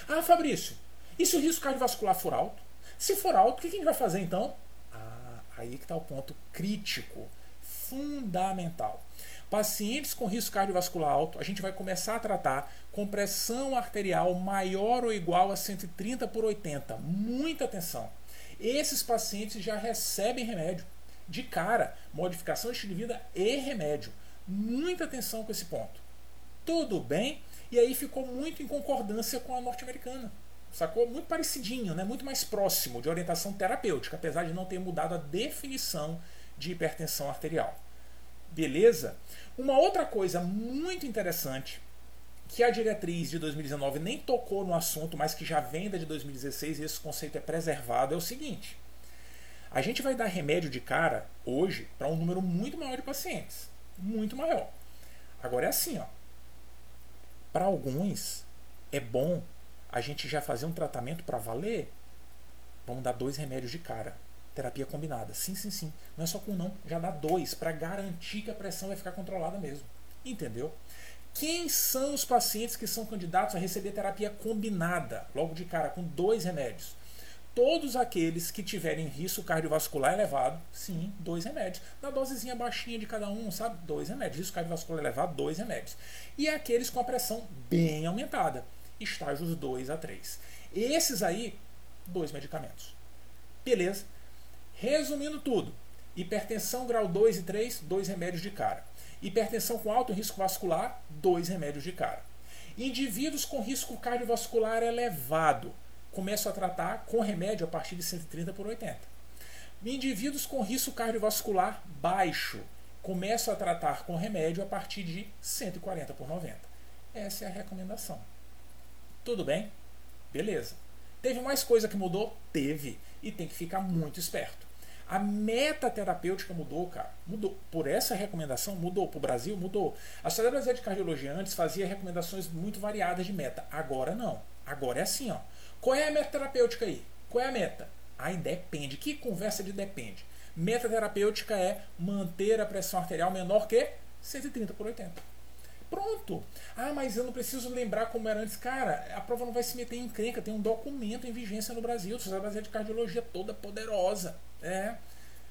Ah, Fabrício, e se o risco cardiovascular for alto? Se for alto, o que a gente vai fazer então? Ah, aí que está o ponto crítico, fundamental. Pacientes com risco cardiovascular alto, a gente vai começar a tratar com pressão arterial maior ou igual a 130 por 80. Muita atenção. Esses pacientes já recebem remédio. De cara, modificação de estilo de vida e remédio. Muita atenção com esse ponto. Tudo bem? E aí ficou muito em concordância com a norte-americana. Sacou? Muito parecidinho, né? muito mais próximo de orientação terapêutica, apesar de não ter mudado a definição de hipertensão arterial. Beleza? Uma outra coisa muito interessante que a diretriz de 2019 nem tocou no assunto, mas que já vem da de 2016 e esse conceito é preservado, é o seguinte: a gente vai dar remédio de cara hoje para um número muito maior de pacientes, muito maior. Agora é assim, ó. Para alguns é bom a gente já fazer um tratamento para valer. Vamos dar dois remédios de cara Terapia combinada. Sim, sim, sim. Não é só com não. Já dá dois para garantir que a pressão vai ficar controlada mesmo. Entendeu? Quem são os pacientes que são candidatos a receber terapia combinada, logo de cara, com dois remédios? Todos aqueles que tiverem risco cardiovascular elevado, sim, dois remédios. Na dosezinha baixinha de cada um, sabe? Dois remédios. Risco cardiovascular elevado, dois remédios. E aqueles com a pressão bem aumentada, estágios 2 a 3. Esses aí, dois medicamentos. Beleza? Resumindo tudo: hipertensão grau 2 e 3, dois remédios de cara. Hipertensão com alto risco vascular, dois remédios de cara. Indivíduos com risco cardiovascular elevado, começo a tratar com remédio a partir de 130 por 80. Indivíduos com risco cardiovascular baixo, começo a tratar com remédio a partir de 140 por 90. Essa é a recomendação. Tudo bem? Beleza. Teve mais coisa que mudou? Teve. E tem que ficar muito esperto. A meta terapêutica mudou, cara. Mudou. Por essa recomendação, mudou. Para o Brasil, mudou. A Sociedade Brasileira de Cardiologia antes fazia recomendações muito variadas de meta. Agora não. Agora é assim, ó. Qual é a meta terapêutica aí? Qual é a meta? Aí depende. Que conversa de depende? Meta terapêutica é manter a pressão arterial menor que 130 por 80. Pronto. Ah, mas eu não preciso lembrar como era antes. Cara, a prova não vai se meter em encrenca. Tem um documento em vigência no Brasil. Sociedade Brasileira de Cardiologia toda poderosa. É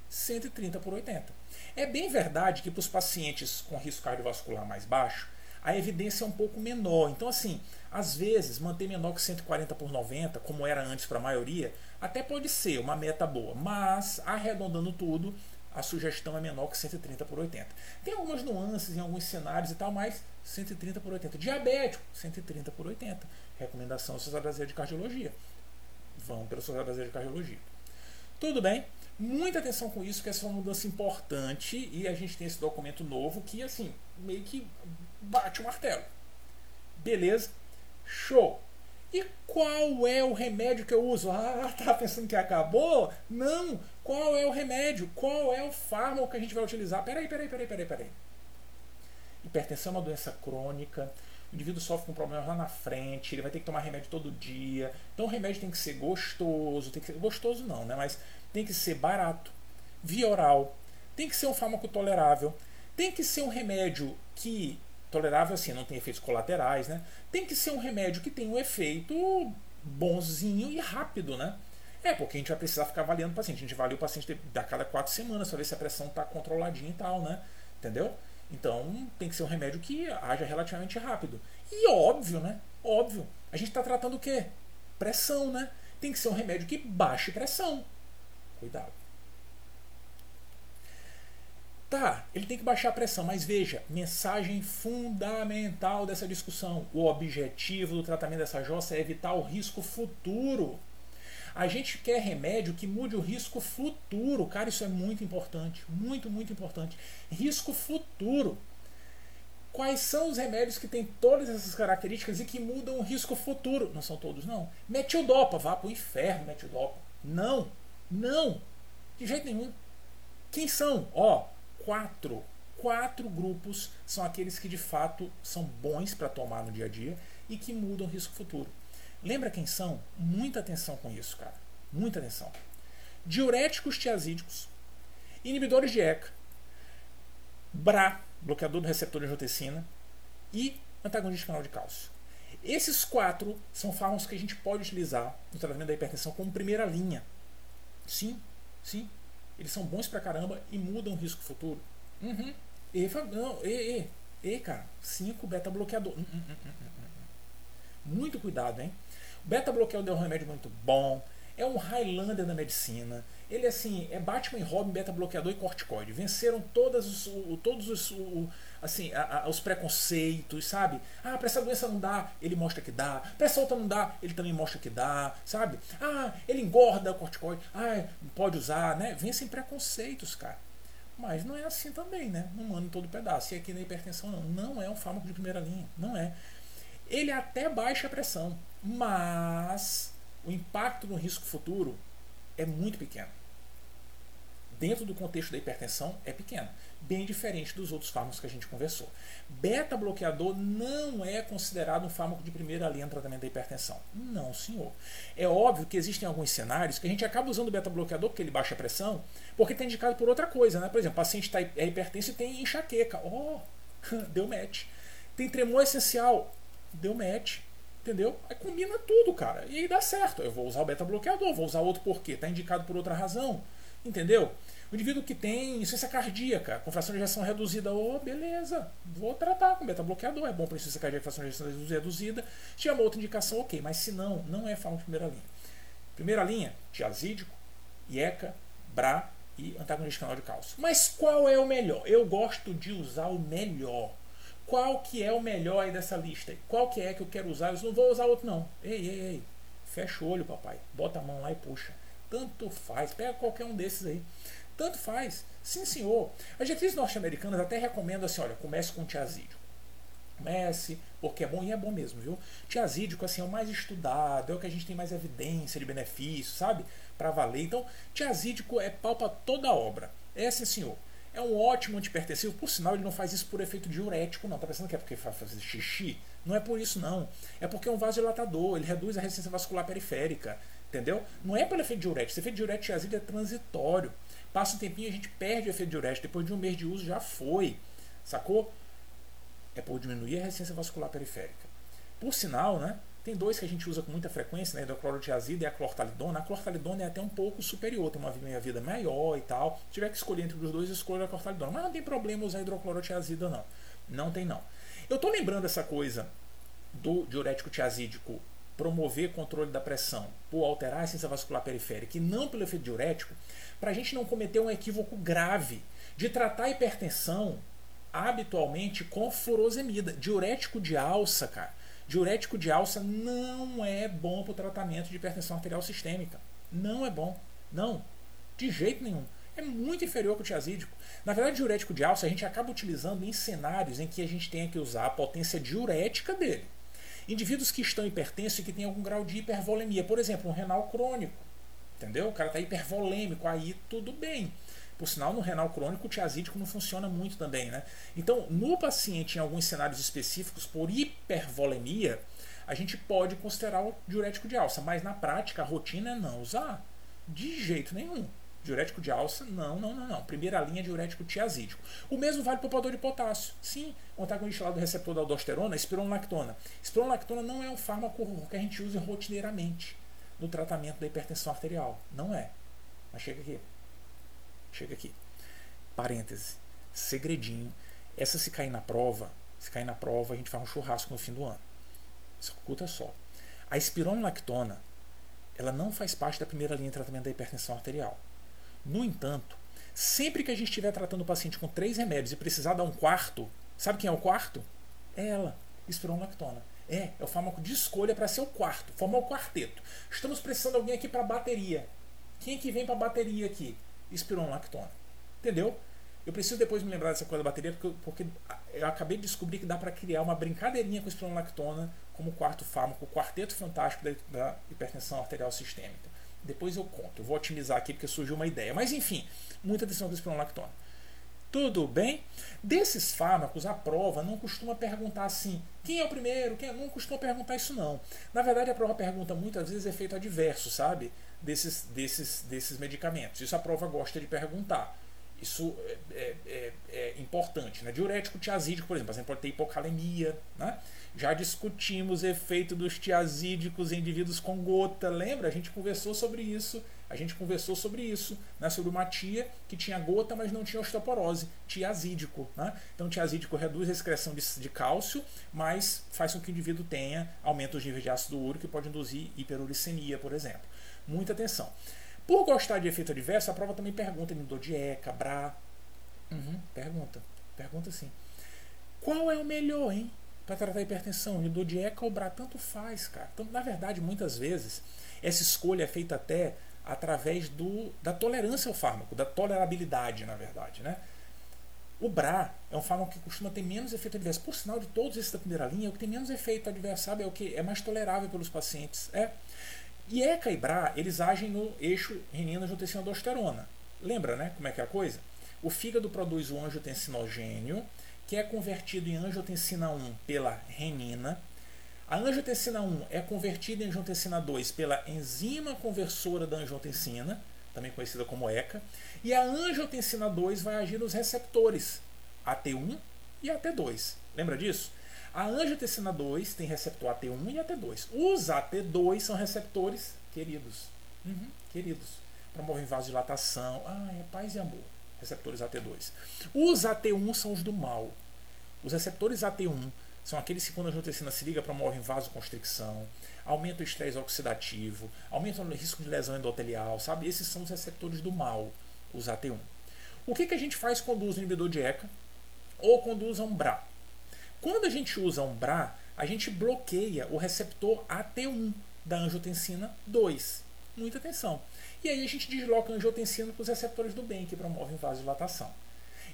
130 por 80. É bem verdade que para os pacientes com risco cardiovascular mais baixo, a evidência é um pouco menor. Então, assim, às vezes, manter menor que 140 por 90, como era antes para a maioria, até pode ser uma meta boa. Mas, arredondando tudo, a sugestão é menor que 130 por 80. Tem algumas nuances em alguns cenários e tal, mas 130 por 80. Diabético, 130 por 80. Recomendação da Sociedade Brasileira de Cardiologia. Vão pela Sociedade Brasileira de Cardiologia. Tudo bem? Muita atenção com isso, que essa é uma mudança importante e a gente tem esse documento novo que, assim, meio que bate o martelo. Beleza? Show! E qual é o remédio que eu uso? Ah, tá pensando que acabou? Não! Qual é o remédio? Qual é o fármaco que a gente vai utilizar? Peraí, peraí, peraí, peraí, peraí. Hipertensão é uma doença crônica. O indivíduo sofre com problemas lá na frente, ele vai ter que tomar remédio todo dia. Então o remédio tem que ser gostoso, tem que ser gostoso não, né? Mas tem que ser barato, via oral, tem que ser um fármaco tolerável, tem que ser um remédio que tolerável assim, não tem efeitos colaterais, né? Tem que ser um remédio que tem um efeito bonzinho e rápido, né? É, porque a gente vai precisar ficar avaliando o paciente. A gente avalia o paciente a cada quatro semanas para ver se a pressão está controladinha e tal, né? Entendeu? Então tem que ser um remédio que haja relativamente rápido. E óbvio, né? Óbvio. A gente está tratando o quê? Pressão, né? Tem que ser um remédio que baixe pressão. Cuidado. Tá, ele tem que baixar a pressão, mas veja, mensagem fundamental dessa discussão. O objetivo do tratamento dessa jossa é evitar o risco futuro. A gente quer remédio que mude o risco futuro. Cara, isso é muito importante. Muito, muito importante. Risco futuro. Quais são os remédios que têm todas essas características e que mudam o risco futuro? Não são todos, não. Metildopa, vá pro inferno, metildopa. Não, não, de jeito nenhum. Quem são? Ó, quatro. Quatro grupos são aqueles que de fato são bons para tomar no dia a dia e que mudam o risco futuro. Lembra quem são? Muita atenção com isso, cara. Muita atenção. Diuréticos tiazídicos, inibidores de ECA, BRA, bloqueador do receptor de angiotensina, e antagonista de canal de cálcio. Esses quatro são fármacos que a gente pode utilizar no tratamento da hipertensão como primeira linha. Sim, sim. Eles são bons pra caramba e mudam o risco futuro. Uhum. E, não, e, e, e, cara, 5 beta bloqueador. Hum, hum, hum, muito cuidado, hein? O beta bloqueador é um remédio muito bom. É um Highlander da medicina. Ele assim, é Batman e Robin, beta bloqueador e corticoide. Venceram todas os, o, todos os, o, assim, a, a, os preconceitos, sabe? Ah, para essa doença não dá, ele mostra que dá. Para essa outra não dá, ele também mostra que dá, sabe? Ah, ele engorda o corticoide. Ah, pode usar, né? Vencem preconceitos, cara. Mas não é assim também, né? Não manda todo pedaço. E aqui na hipertensão não. Não é um fármaco de primeira linha. Não é. Ele até baixa a pressão, mas o impacto no risco futuro é muito pequeno. dentro do contexto da hipertensão, é pequena. Bem diferente dos outros fármacos que a gente conversou. Beta-bloqueador não é considerado um fármaco de primeira linha no tratamento da hipertensão. Não, senhor. É óbvio que existem alguns cenários que a gente acaba usando beta-bloqueador porque ele baixa a pressão, porque está indicado por outra coisa. Né? Por exemplo, o paciente está é hipertenso e tem enxaqueca. Oh, deu match. Tem tremor essencial. Deu match. Entendeu? Aí combina tudo, cara. E aí dá certo. Eu vou usar o beta-bloqueador, vou usar outro por quê? Está indicado por outra razão. Entendeu? O indivíduo que tem insuficiência cardíaca, com fração de ejeção reduzida, oh, beleza, vou tratar com beta-bloqueador, é bom para insuficiência cardíaca fração de ejeção reduzida. Tiver uma outra indicação, ok, mas se não, não é fármaco de primeira linha. Primeira linha, tiazídico, IECA, BRA e antagonista canal de cálcio. Mas qual é o melhor? Eu gosto de usar o melhor. Qual que é o melhor aí dessa lista? Qual que é que eu quero usar? Eu não vou usar outro não. Ei, ei, ei. Fecha o olho, papai. Bota a mão lá e puxa. Tanto faz. Pega qualquer um desses aí. Tanto faz. Sim, senhor. As diretrizes norte-americanas até recomendam assim, olha, comece com tiazídico. Comece, porque é bom e é bom mesmo, viu? Tiazídico assim, é o mais estudado, é o que a gente tem mais evidência de benefício, sabe? Para valer. Então, tiazídico é pau para toda obra. É sim, senhor. É um ótimo antipertensivo. Por sinal, ele não faz isso por efeito diurético, não. Tá pensando que é porque faz xixi? Não é por isso, não. É porque é um vasodilatador. Ele reduz a resistência vascular periférica. Entendeu? Não é pelo efeito diurético. Esse efeito diurético de é transitório. Passa um tempinho a gente perde o efeito diurético. Depois de um mês de uso já foi. Sacou? É por diminuir a resistência vascular periférica. Por sinal, né? Tem dois que a gente usa com muita frequência, né? Hidroclorotiazida e a clortalidona. A clortalidona é até um pouco superior, tem uma meia-vida maior e tal. Se tiver que escolher entre os dois, escolha a clortalidona. Mas não tem problema usar hidroclorotiazida, não. Não tem, não. Eu tô lembrando essa coisa do diurético tiazídico promover controle da pressão por alterar a essência vascular periférica e não pelo efeito diurético, para a gente não cometer um equívoco grave de tratar a hipertensão habitualmente com furosemida. Diurético de alça, cara. Diurético de alça não é bom para o tratamento de hipertensão arterial sistêmica. Não é bom. Não. De jeito nenhum. É muito inferior que o tiazídico. Na verdade, diurético de alça a gente acaba utilizando em cenários em que a gente tenha que usar a potência diurética dele. Indivíduos que estão hipertensos e que têm algum grau de hipervolemia, por exemplo, um renal crônico, entendeu? O cara está hipervolêmico, aí tudo bem. Por sinal, no renal crônico, o tiazídico não funciona muito também, né? Então, no paciente, em alguns cenários específicos, por hipervolemia, a gente pode considerar o diurético de alça, mas na prática, a rotina é não usar de jeito nenhum. Diurético de alça, não, não, não, não. Primeira linha, diurético tiazídico. O mesmo vale para o poupador de potássio. Sim, o antagonista lá do receptor da aldosterona, espironolactona. Espironolactona não é um fármaco que a gente usa rotineiramente no tratamento da hipertensão arterial. Não é. Mas chega aqui. Chega aqui. Parêntese. Segredinho. Essa se cair na prova, se cair na prova, a gente faz um churrasco no fim do ano. Escuta só. A espironolactona, ela não faz parte da primeira linha de tratamento da hipertensão arterial. No entanto, sempre que a gente estiver tratando o paciente com três remédios e precisar dar um quarto, sabe quem é o quarto? É ela, espironolactona. É, é o fármaco de escolha para ser o quarto, formar o quarteto. Estamos precisando de alguém aqui para bateria. Quem é que vem para bateria aqui? Espironolactona. Entendeu? Eu preciso depois me lembrar dessa coisa da bateria, porque, porque eu acabei de descobrir que dá para criar uma brincadeirinha com espironolactona como quarto fármaco, o quarteto fantástico da, da hipertensão arterial sistêmica. Depois eu conto. Eu vou otimizar aqui porque surgiu uma ideia. Mas enfim, muita atenção com espironolactona. Tudo bem? Desses fármacos, a prova não costuma perguntar assim: quem é o primeiro? Quem é? Não costuma perguntar isso, não. Na verdade, a prova pergunta muitas vezes efeito adverso, sabe? Desses, desses, desses medicamentos. Isso a prova gosta de perguntar. Isso é, é, é, é importante. Né? Diurético tiazídico, por exemplo, você pode ter hipocalemia. Né? Já discutimos efeito dos tiazídicos em indivíduos com gota. Lembra? A gente conversou sobre isso. A gente conversou sobre isso, né? sobre uma tia que tinha gota, mas não tinha osteoporose, tiazídico. Né? Então, tiazídico reduz a excreção de, de, cálcio, mas faz com que o indivíduo tenha aumento dos níveis de ácido úrico e pode induzir hiperuricemia, por exemplo. Muita atenção. Por gostar de efeito adverso, a prova também pergunta em dor de ECA, BRA. Uhum, pergunta. Pergunta sim. Qual é o melhor, hein? para tratar a hipertensão. De dor de ECA ou BRA, tanto faz, cara. Então, na verdade, muitas vezes, essa escolha é feita até através do, da tolerância ao fármaco, da tolerabilidade, na verdade. Né? O BRA é um fármaco que costuma ter menos efeito adverso. Por sinal, de todos esses da primeira linha, o que tem menos efeito adverso, sabe, é o que é mais tolerável pelos pacientes. É. E ECA e BRA, eles agem no eixo renina-angiotensina-aldosterona. Lembra, né? Como é que é a coisa? O fígado produz o angiotensinogênio, que é convertido em angiotensina 1 pela renina. A angiotensina 1 é convertida em angiotensina 2 pela enzima conversora da angiotensina, também conhecida como ECA. E a angiotensina 2 vai agir nos receptores AT1 e AT2. Lembra disso? A angiotensina 2 tem receptor AT1 e AT2. Os AT2 são receptores queridos. Uhum, queridos. Promovem vasodilatação. Ah, é paz e amor. Receptores AT2. Os AT1 são os do mal. Os receptores AT1 são aqueles que, quando a angiotensina se liga, promovem vasoconstricção, aumentam o estresse oxidativo, aumentam o risco de lesão endotelial, sabe? Esses são os receptores do mal, os AT1. O que, que a gente faz quando usa o inibidor de ECA ou quando usa um BRA? Quando a gente usa um BRA, a gente bloqueia o receptor AT1 da angiotensina 2. Muita atenção. E aí a gente desloca a angiotensina para os receptores do bem, que promovem vasodilatação.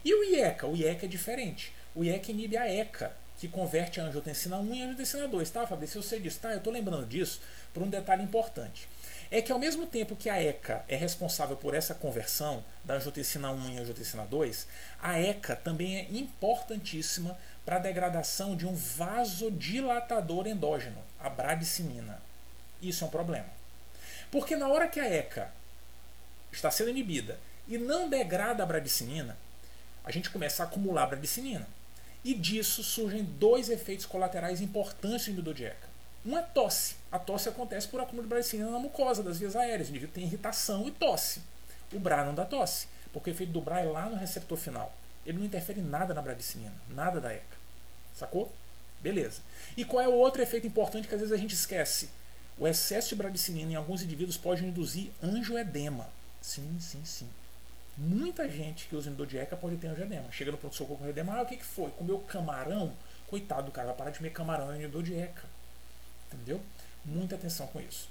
E o IECA? O IECA é diferente. O IECA inibe a ECA, que converte a angiotensina 1 em angiotensina 2. Tá, Fabrício? Eu sei disso. Tá, eu estou lembrando disso por um detalhe importante. É que ao mesmo tempo que a ECA é responsável por essa conversão da angiotensina 1 em angiotensina 2, a ECA também é importantíssima para a degradação de um vasodilatador endógeno, a bradicimina. Isso é um problema. Porque na hora que a ECA está sendo inibida e não degrada a bradicimina, a gente começa a acumular bradicinina. E disso surgem dois efeitos colaterais importantes do inibidor de ECA. Um é tosse. A tosse acontece por acúmulo de bradicinina na mucosa das vias aéreas. O indivíduo tem irritação e tosse. O BRA não dá tosse, porque o efeito do BRA é lá no receptor final. Ele não interfere nada na bradicinina, nada da ECA. Sacou? Beleza. E qual é o outro efeito importante que às vezes a gente esquece? O excesso de bradicinina em alguns indivíduos pode induzir angioedema. Sim, sim, sim. Muita gente que usa endodieca pode ter angioedema. Chega no pronto-socorro com angioedema, ah, o que, que foi? Comeu camarão? Coitado do cara, vai parar de comer camarão é endodieca. Entendeu? Muita atenção com isso.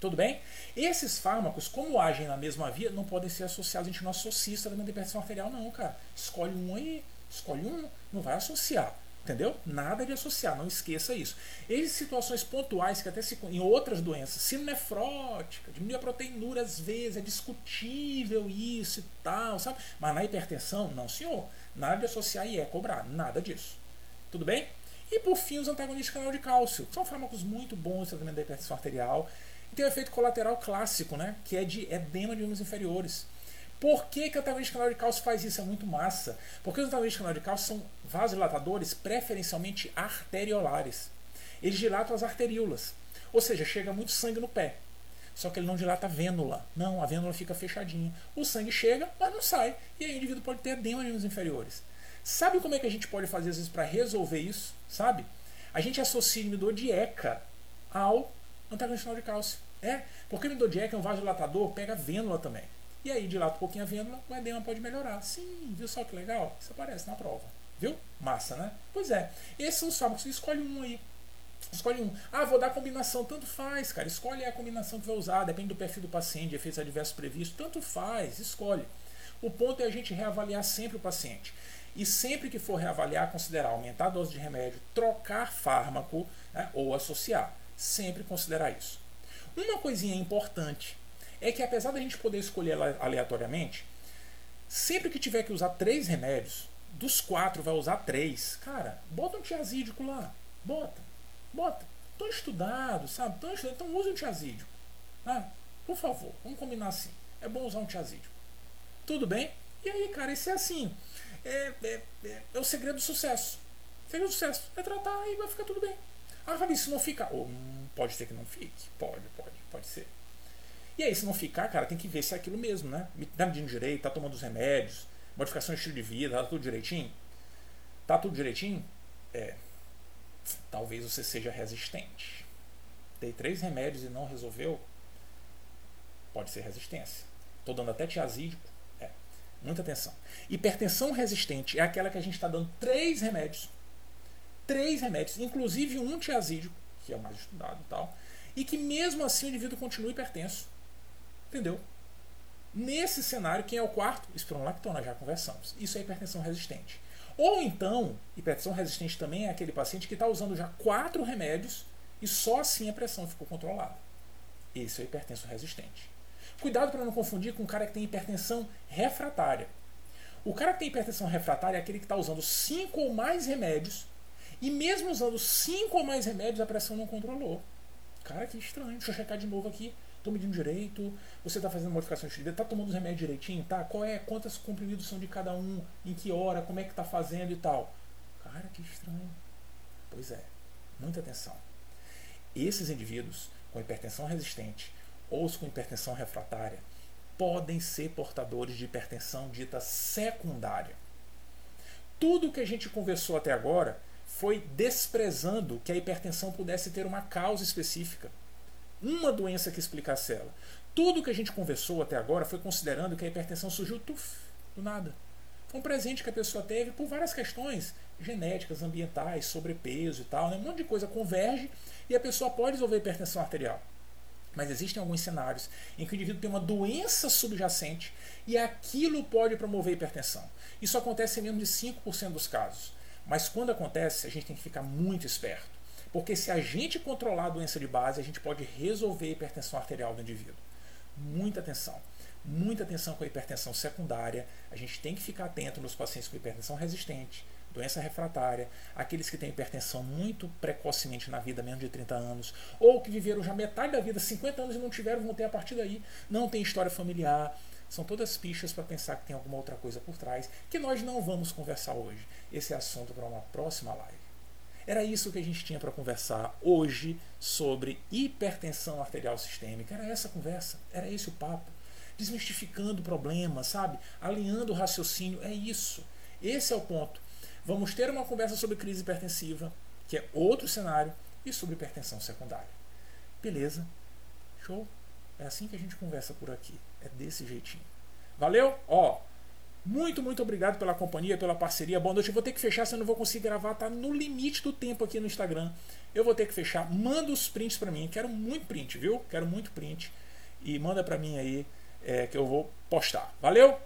Tudo bem? Esses fármacos, como agem na mesma via, não podem ser associados. A gente não associa isso da hipertensão arterial, não, cara. Escolhe um aí, escolhe um, não vai associar. Entendeu? Nada de associar, não esqueça isso. Existem situações pontuais que até se, em outras doenças, síndrome nefrótica, diminuir a proteinura às vezes, é discutível isso e tal, sabe? Mas na hipertensão, não senhor. Nada de associar e é cobrar, nada disso. Tudo bem? E por fim, os antagonistas de canal de cálcio. São fármacos muito bons no tratamento da hipertensão arterial. E tem o efeito colateral clássico, né? Que é de edema de membros inferiores. Por que, que o de canal de cálcio faz isso? É muito massa. Porque os de canal de cálcio são vasodilatadores preferencialmente arteriolares. Eles dilatam as arteríolas. Ou seja, chega muito sangue no pé. Só que ele não dilata a vênula. Não, a vênula fica fechadinha. O sangue chega, mas não sai. E aí o indivíduo pode ter edema nos inferiores. Sabe como é que a gente pode fazer às vezes para resolver isso? Sabe? A gente associa o inibidor de ECA ao antagonista de cálcio. É, porque o inibidor de ECA é um vasodilatador, pega vênula também. E aí dilata um pouquinho a vênula, o edema pode melhorar. Sim, viu só que legal? Isso aparece na prova. Viu? Massa, né? Pois é. Esses são os fármacos. Escolhe um aí. Escolhe um. Ah, vou dar combinação. Tanto faz, cara. Escolhe a combinação que vai usar. Depende do perfil do paciente, de efeitos adversos previstos. Tanto faz. Escolhe. O ponto é a gente reavaliar sempre o paciente. E sempre que for reavaliar, considerar aumentar a dose de remédio, trocar fármaco né, ou associar. Sempre considerar isso. Uma coisinha importante é que apesar da gente poder escolher aleatoriamente, sempre que tiver que usar três remédios, dos quatro vai usar três, cara, bota um tiazídico lá. Bota. Bota. Tô estudado, sabe? Tô estudado, então use um tiazídico. Ah, por favor, vamos combinar assim. É bom usar um tiazídico. Tudo bem? E aí, cara, isso é assim. É, é, é, é o segredo do sucesso. O segredo do sucesso é tratar e vai ficar tudo bem. Ah, Fabi, se não ficar. Ou, hum, pode ser que não fique. Pode, pode, pode ser. E aí, se não ficar, cara, tem que ver se é aquilo mesmo, né? Tá medindo direito, tá tomando os remédios, modificação de estilo de vida, tá tudo direitinho? Tá tudo direitinho? É. Talvez você seja resistente. Dei três remédios e não resolveu? Pode ser resistência. Tô dando até tiazídico. É. Muita atenção. Hipertensão resistente é aquela que a gente está dando três remédios. Três remédios, inclusive um tiazídico, que é o mais estudado e tal, e que mesmo assim o indivíduo continua hipertenso. Entendeu? Nesse cenário, quem é o quarto? Espironolactona, já conversamos. Isso é hipertensão resistente. Ou então, hipertensão resistente também é aquele paciente que está usando já quatro remédios e só assim a pressão ficou controlada. Esse é o hipertenso resistente. Cuidado para não confundir com o cara que tem hipertensão refratária. O cara que tem hipertensão refratária é aquele que está usando cinco ou mais remédios e mesmo usando cinco ou mais remédios a pressão não controlou. Cara, que estranho. Deixa eu checar de novo aqui. Estou medindo direito. Você está fazendo modificações de vida. Está tomando os remédios direitinho? Tá? Qual é? Quantos comprimidos são de cada um? Em que hora? Como é que está fazendo e tal? Cara, que estranho. Pois é. Muita atenção. Esses indivíduos com hipertensão resistente ou os com hipertensão refratária podem ser portadores de hipertensão dita secundária. Tudo que a gente conversou até agora foi desprezando que a hipertensão pudesse ter uma causa específica, uma doença que explicasse ela. Tudo que a gente conversou até agora foi considerando que a hipertensão surgiu tuf, do nada. Foi um presente que a pessoa teve por várias questões genéticas, ambientais, sobrepeso e tal. Né? Um monte de coisa converge e a pessoa pode desenvolver hipertensão arterial. Mas existem alguns cenários em que o indivíduo tem uma doença subjacente e aquilo pode promover hipertensão. Isso acontece em menos de 5% dos casos. Mas quando acontece, a gente tem que ficar muito esperto. Porque se a gente controlar a doença de base, a gente pode resolver a hipertensão arterial do indivíduo. Muita atenção. Muita atenção com a hipertensão secundária. A gente tem que ficar atento nos pacientes com hipertensão resistente, doença refratária, aqueles que têm hipertensão muito precocemente na vida, menos de 30 anos, ou que viveram já metade da vida, 50 anos e não tiveram, vão ter a partir daí, não tem história familiar. São todas pistas para pensar que tem alguma outra coisa por trás que nós não vamos conversar hoje. Esse é assunto para uma próxima live. Era isso que a gente tinha para conversar hoje sobre hipertensão arterial sistêmica. Era essa conversa, era esse o papo. Desmistificando o problema, sabe? Alinhando o raciocínio. É isso. Esse é o ponto. Vamos ter uma conversa sobre crise hipertensiva, que é outro cenário, e sobre hipertensão secundária. Beleza? Show? É assim que a gente conversa por aqui. É desse jeitinho. Valeu? Ó, muito, muito obrigado pela companhia, pela parceria. Boa noite. Eu vou ter que fechar, senão não vou conseguir gravar. Tá no limite do tempo aqui no Instagram. Eu vou ter que fechar. Manda os prints para mim. Quero muito print, viu? Quero muito print. E manda para mim aí é, que eu vou postar. Valeu?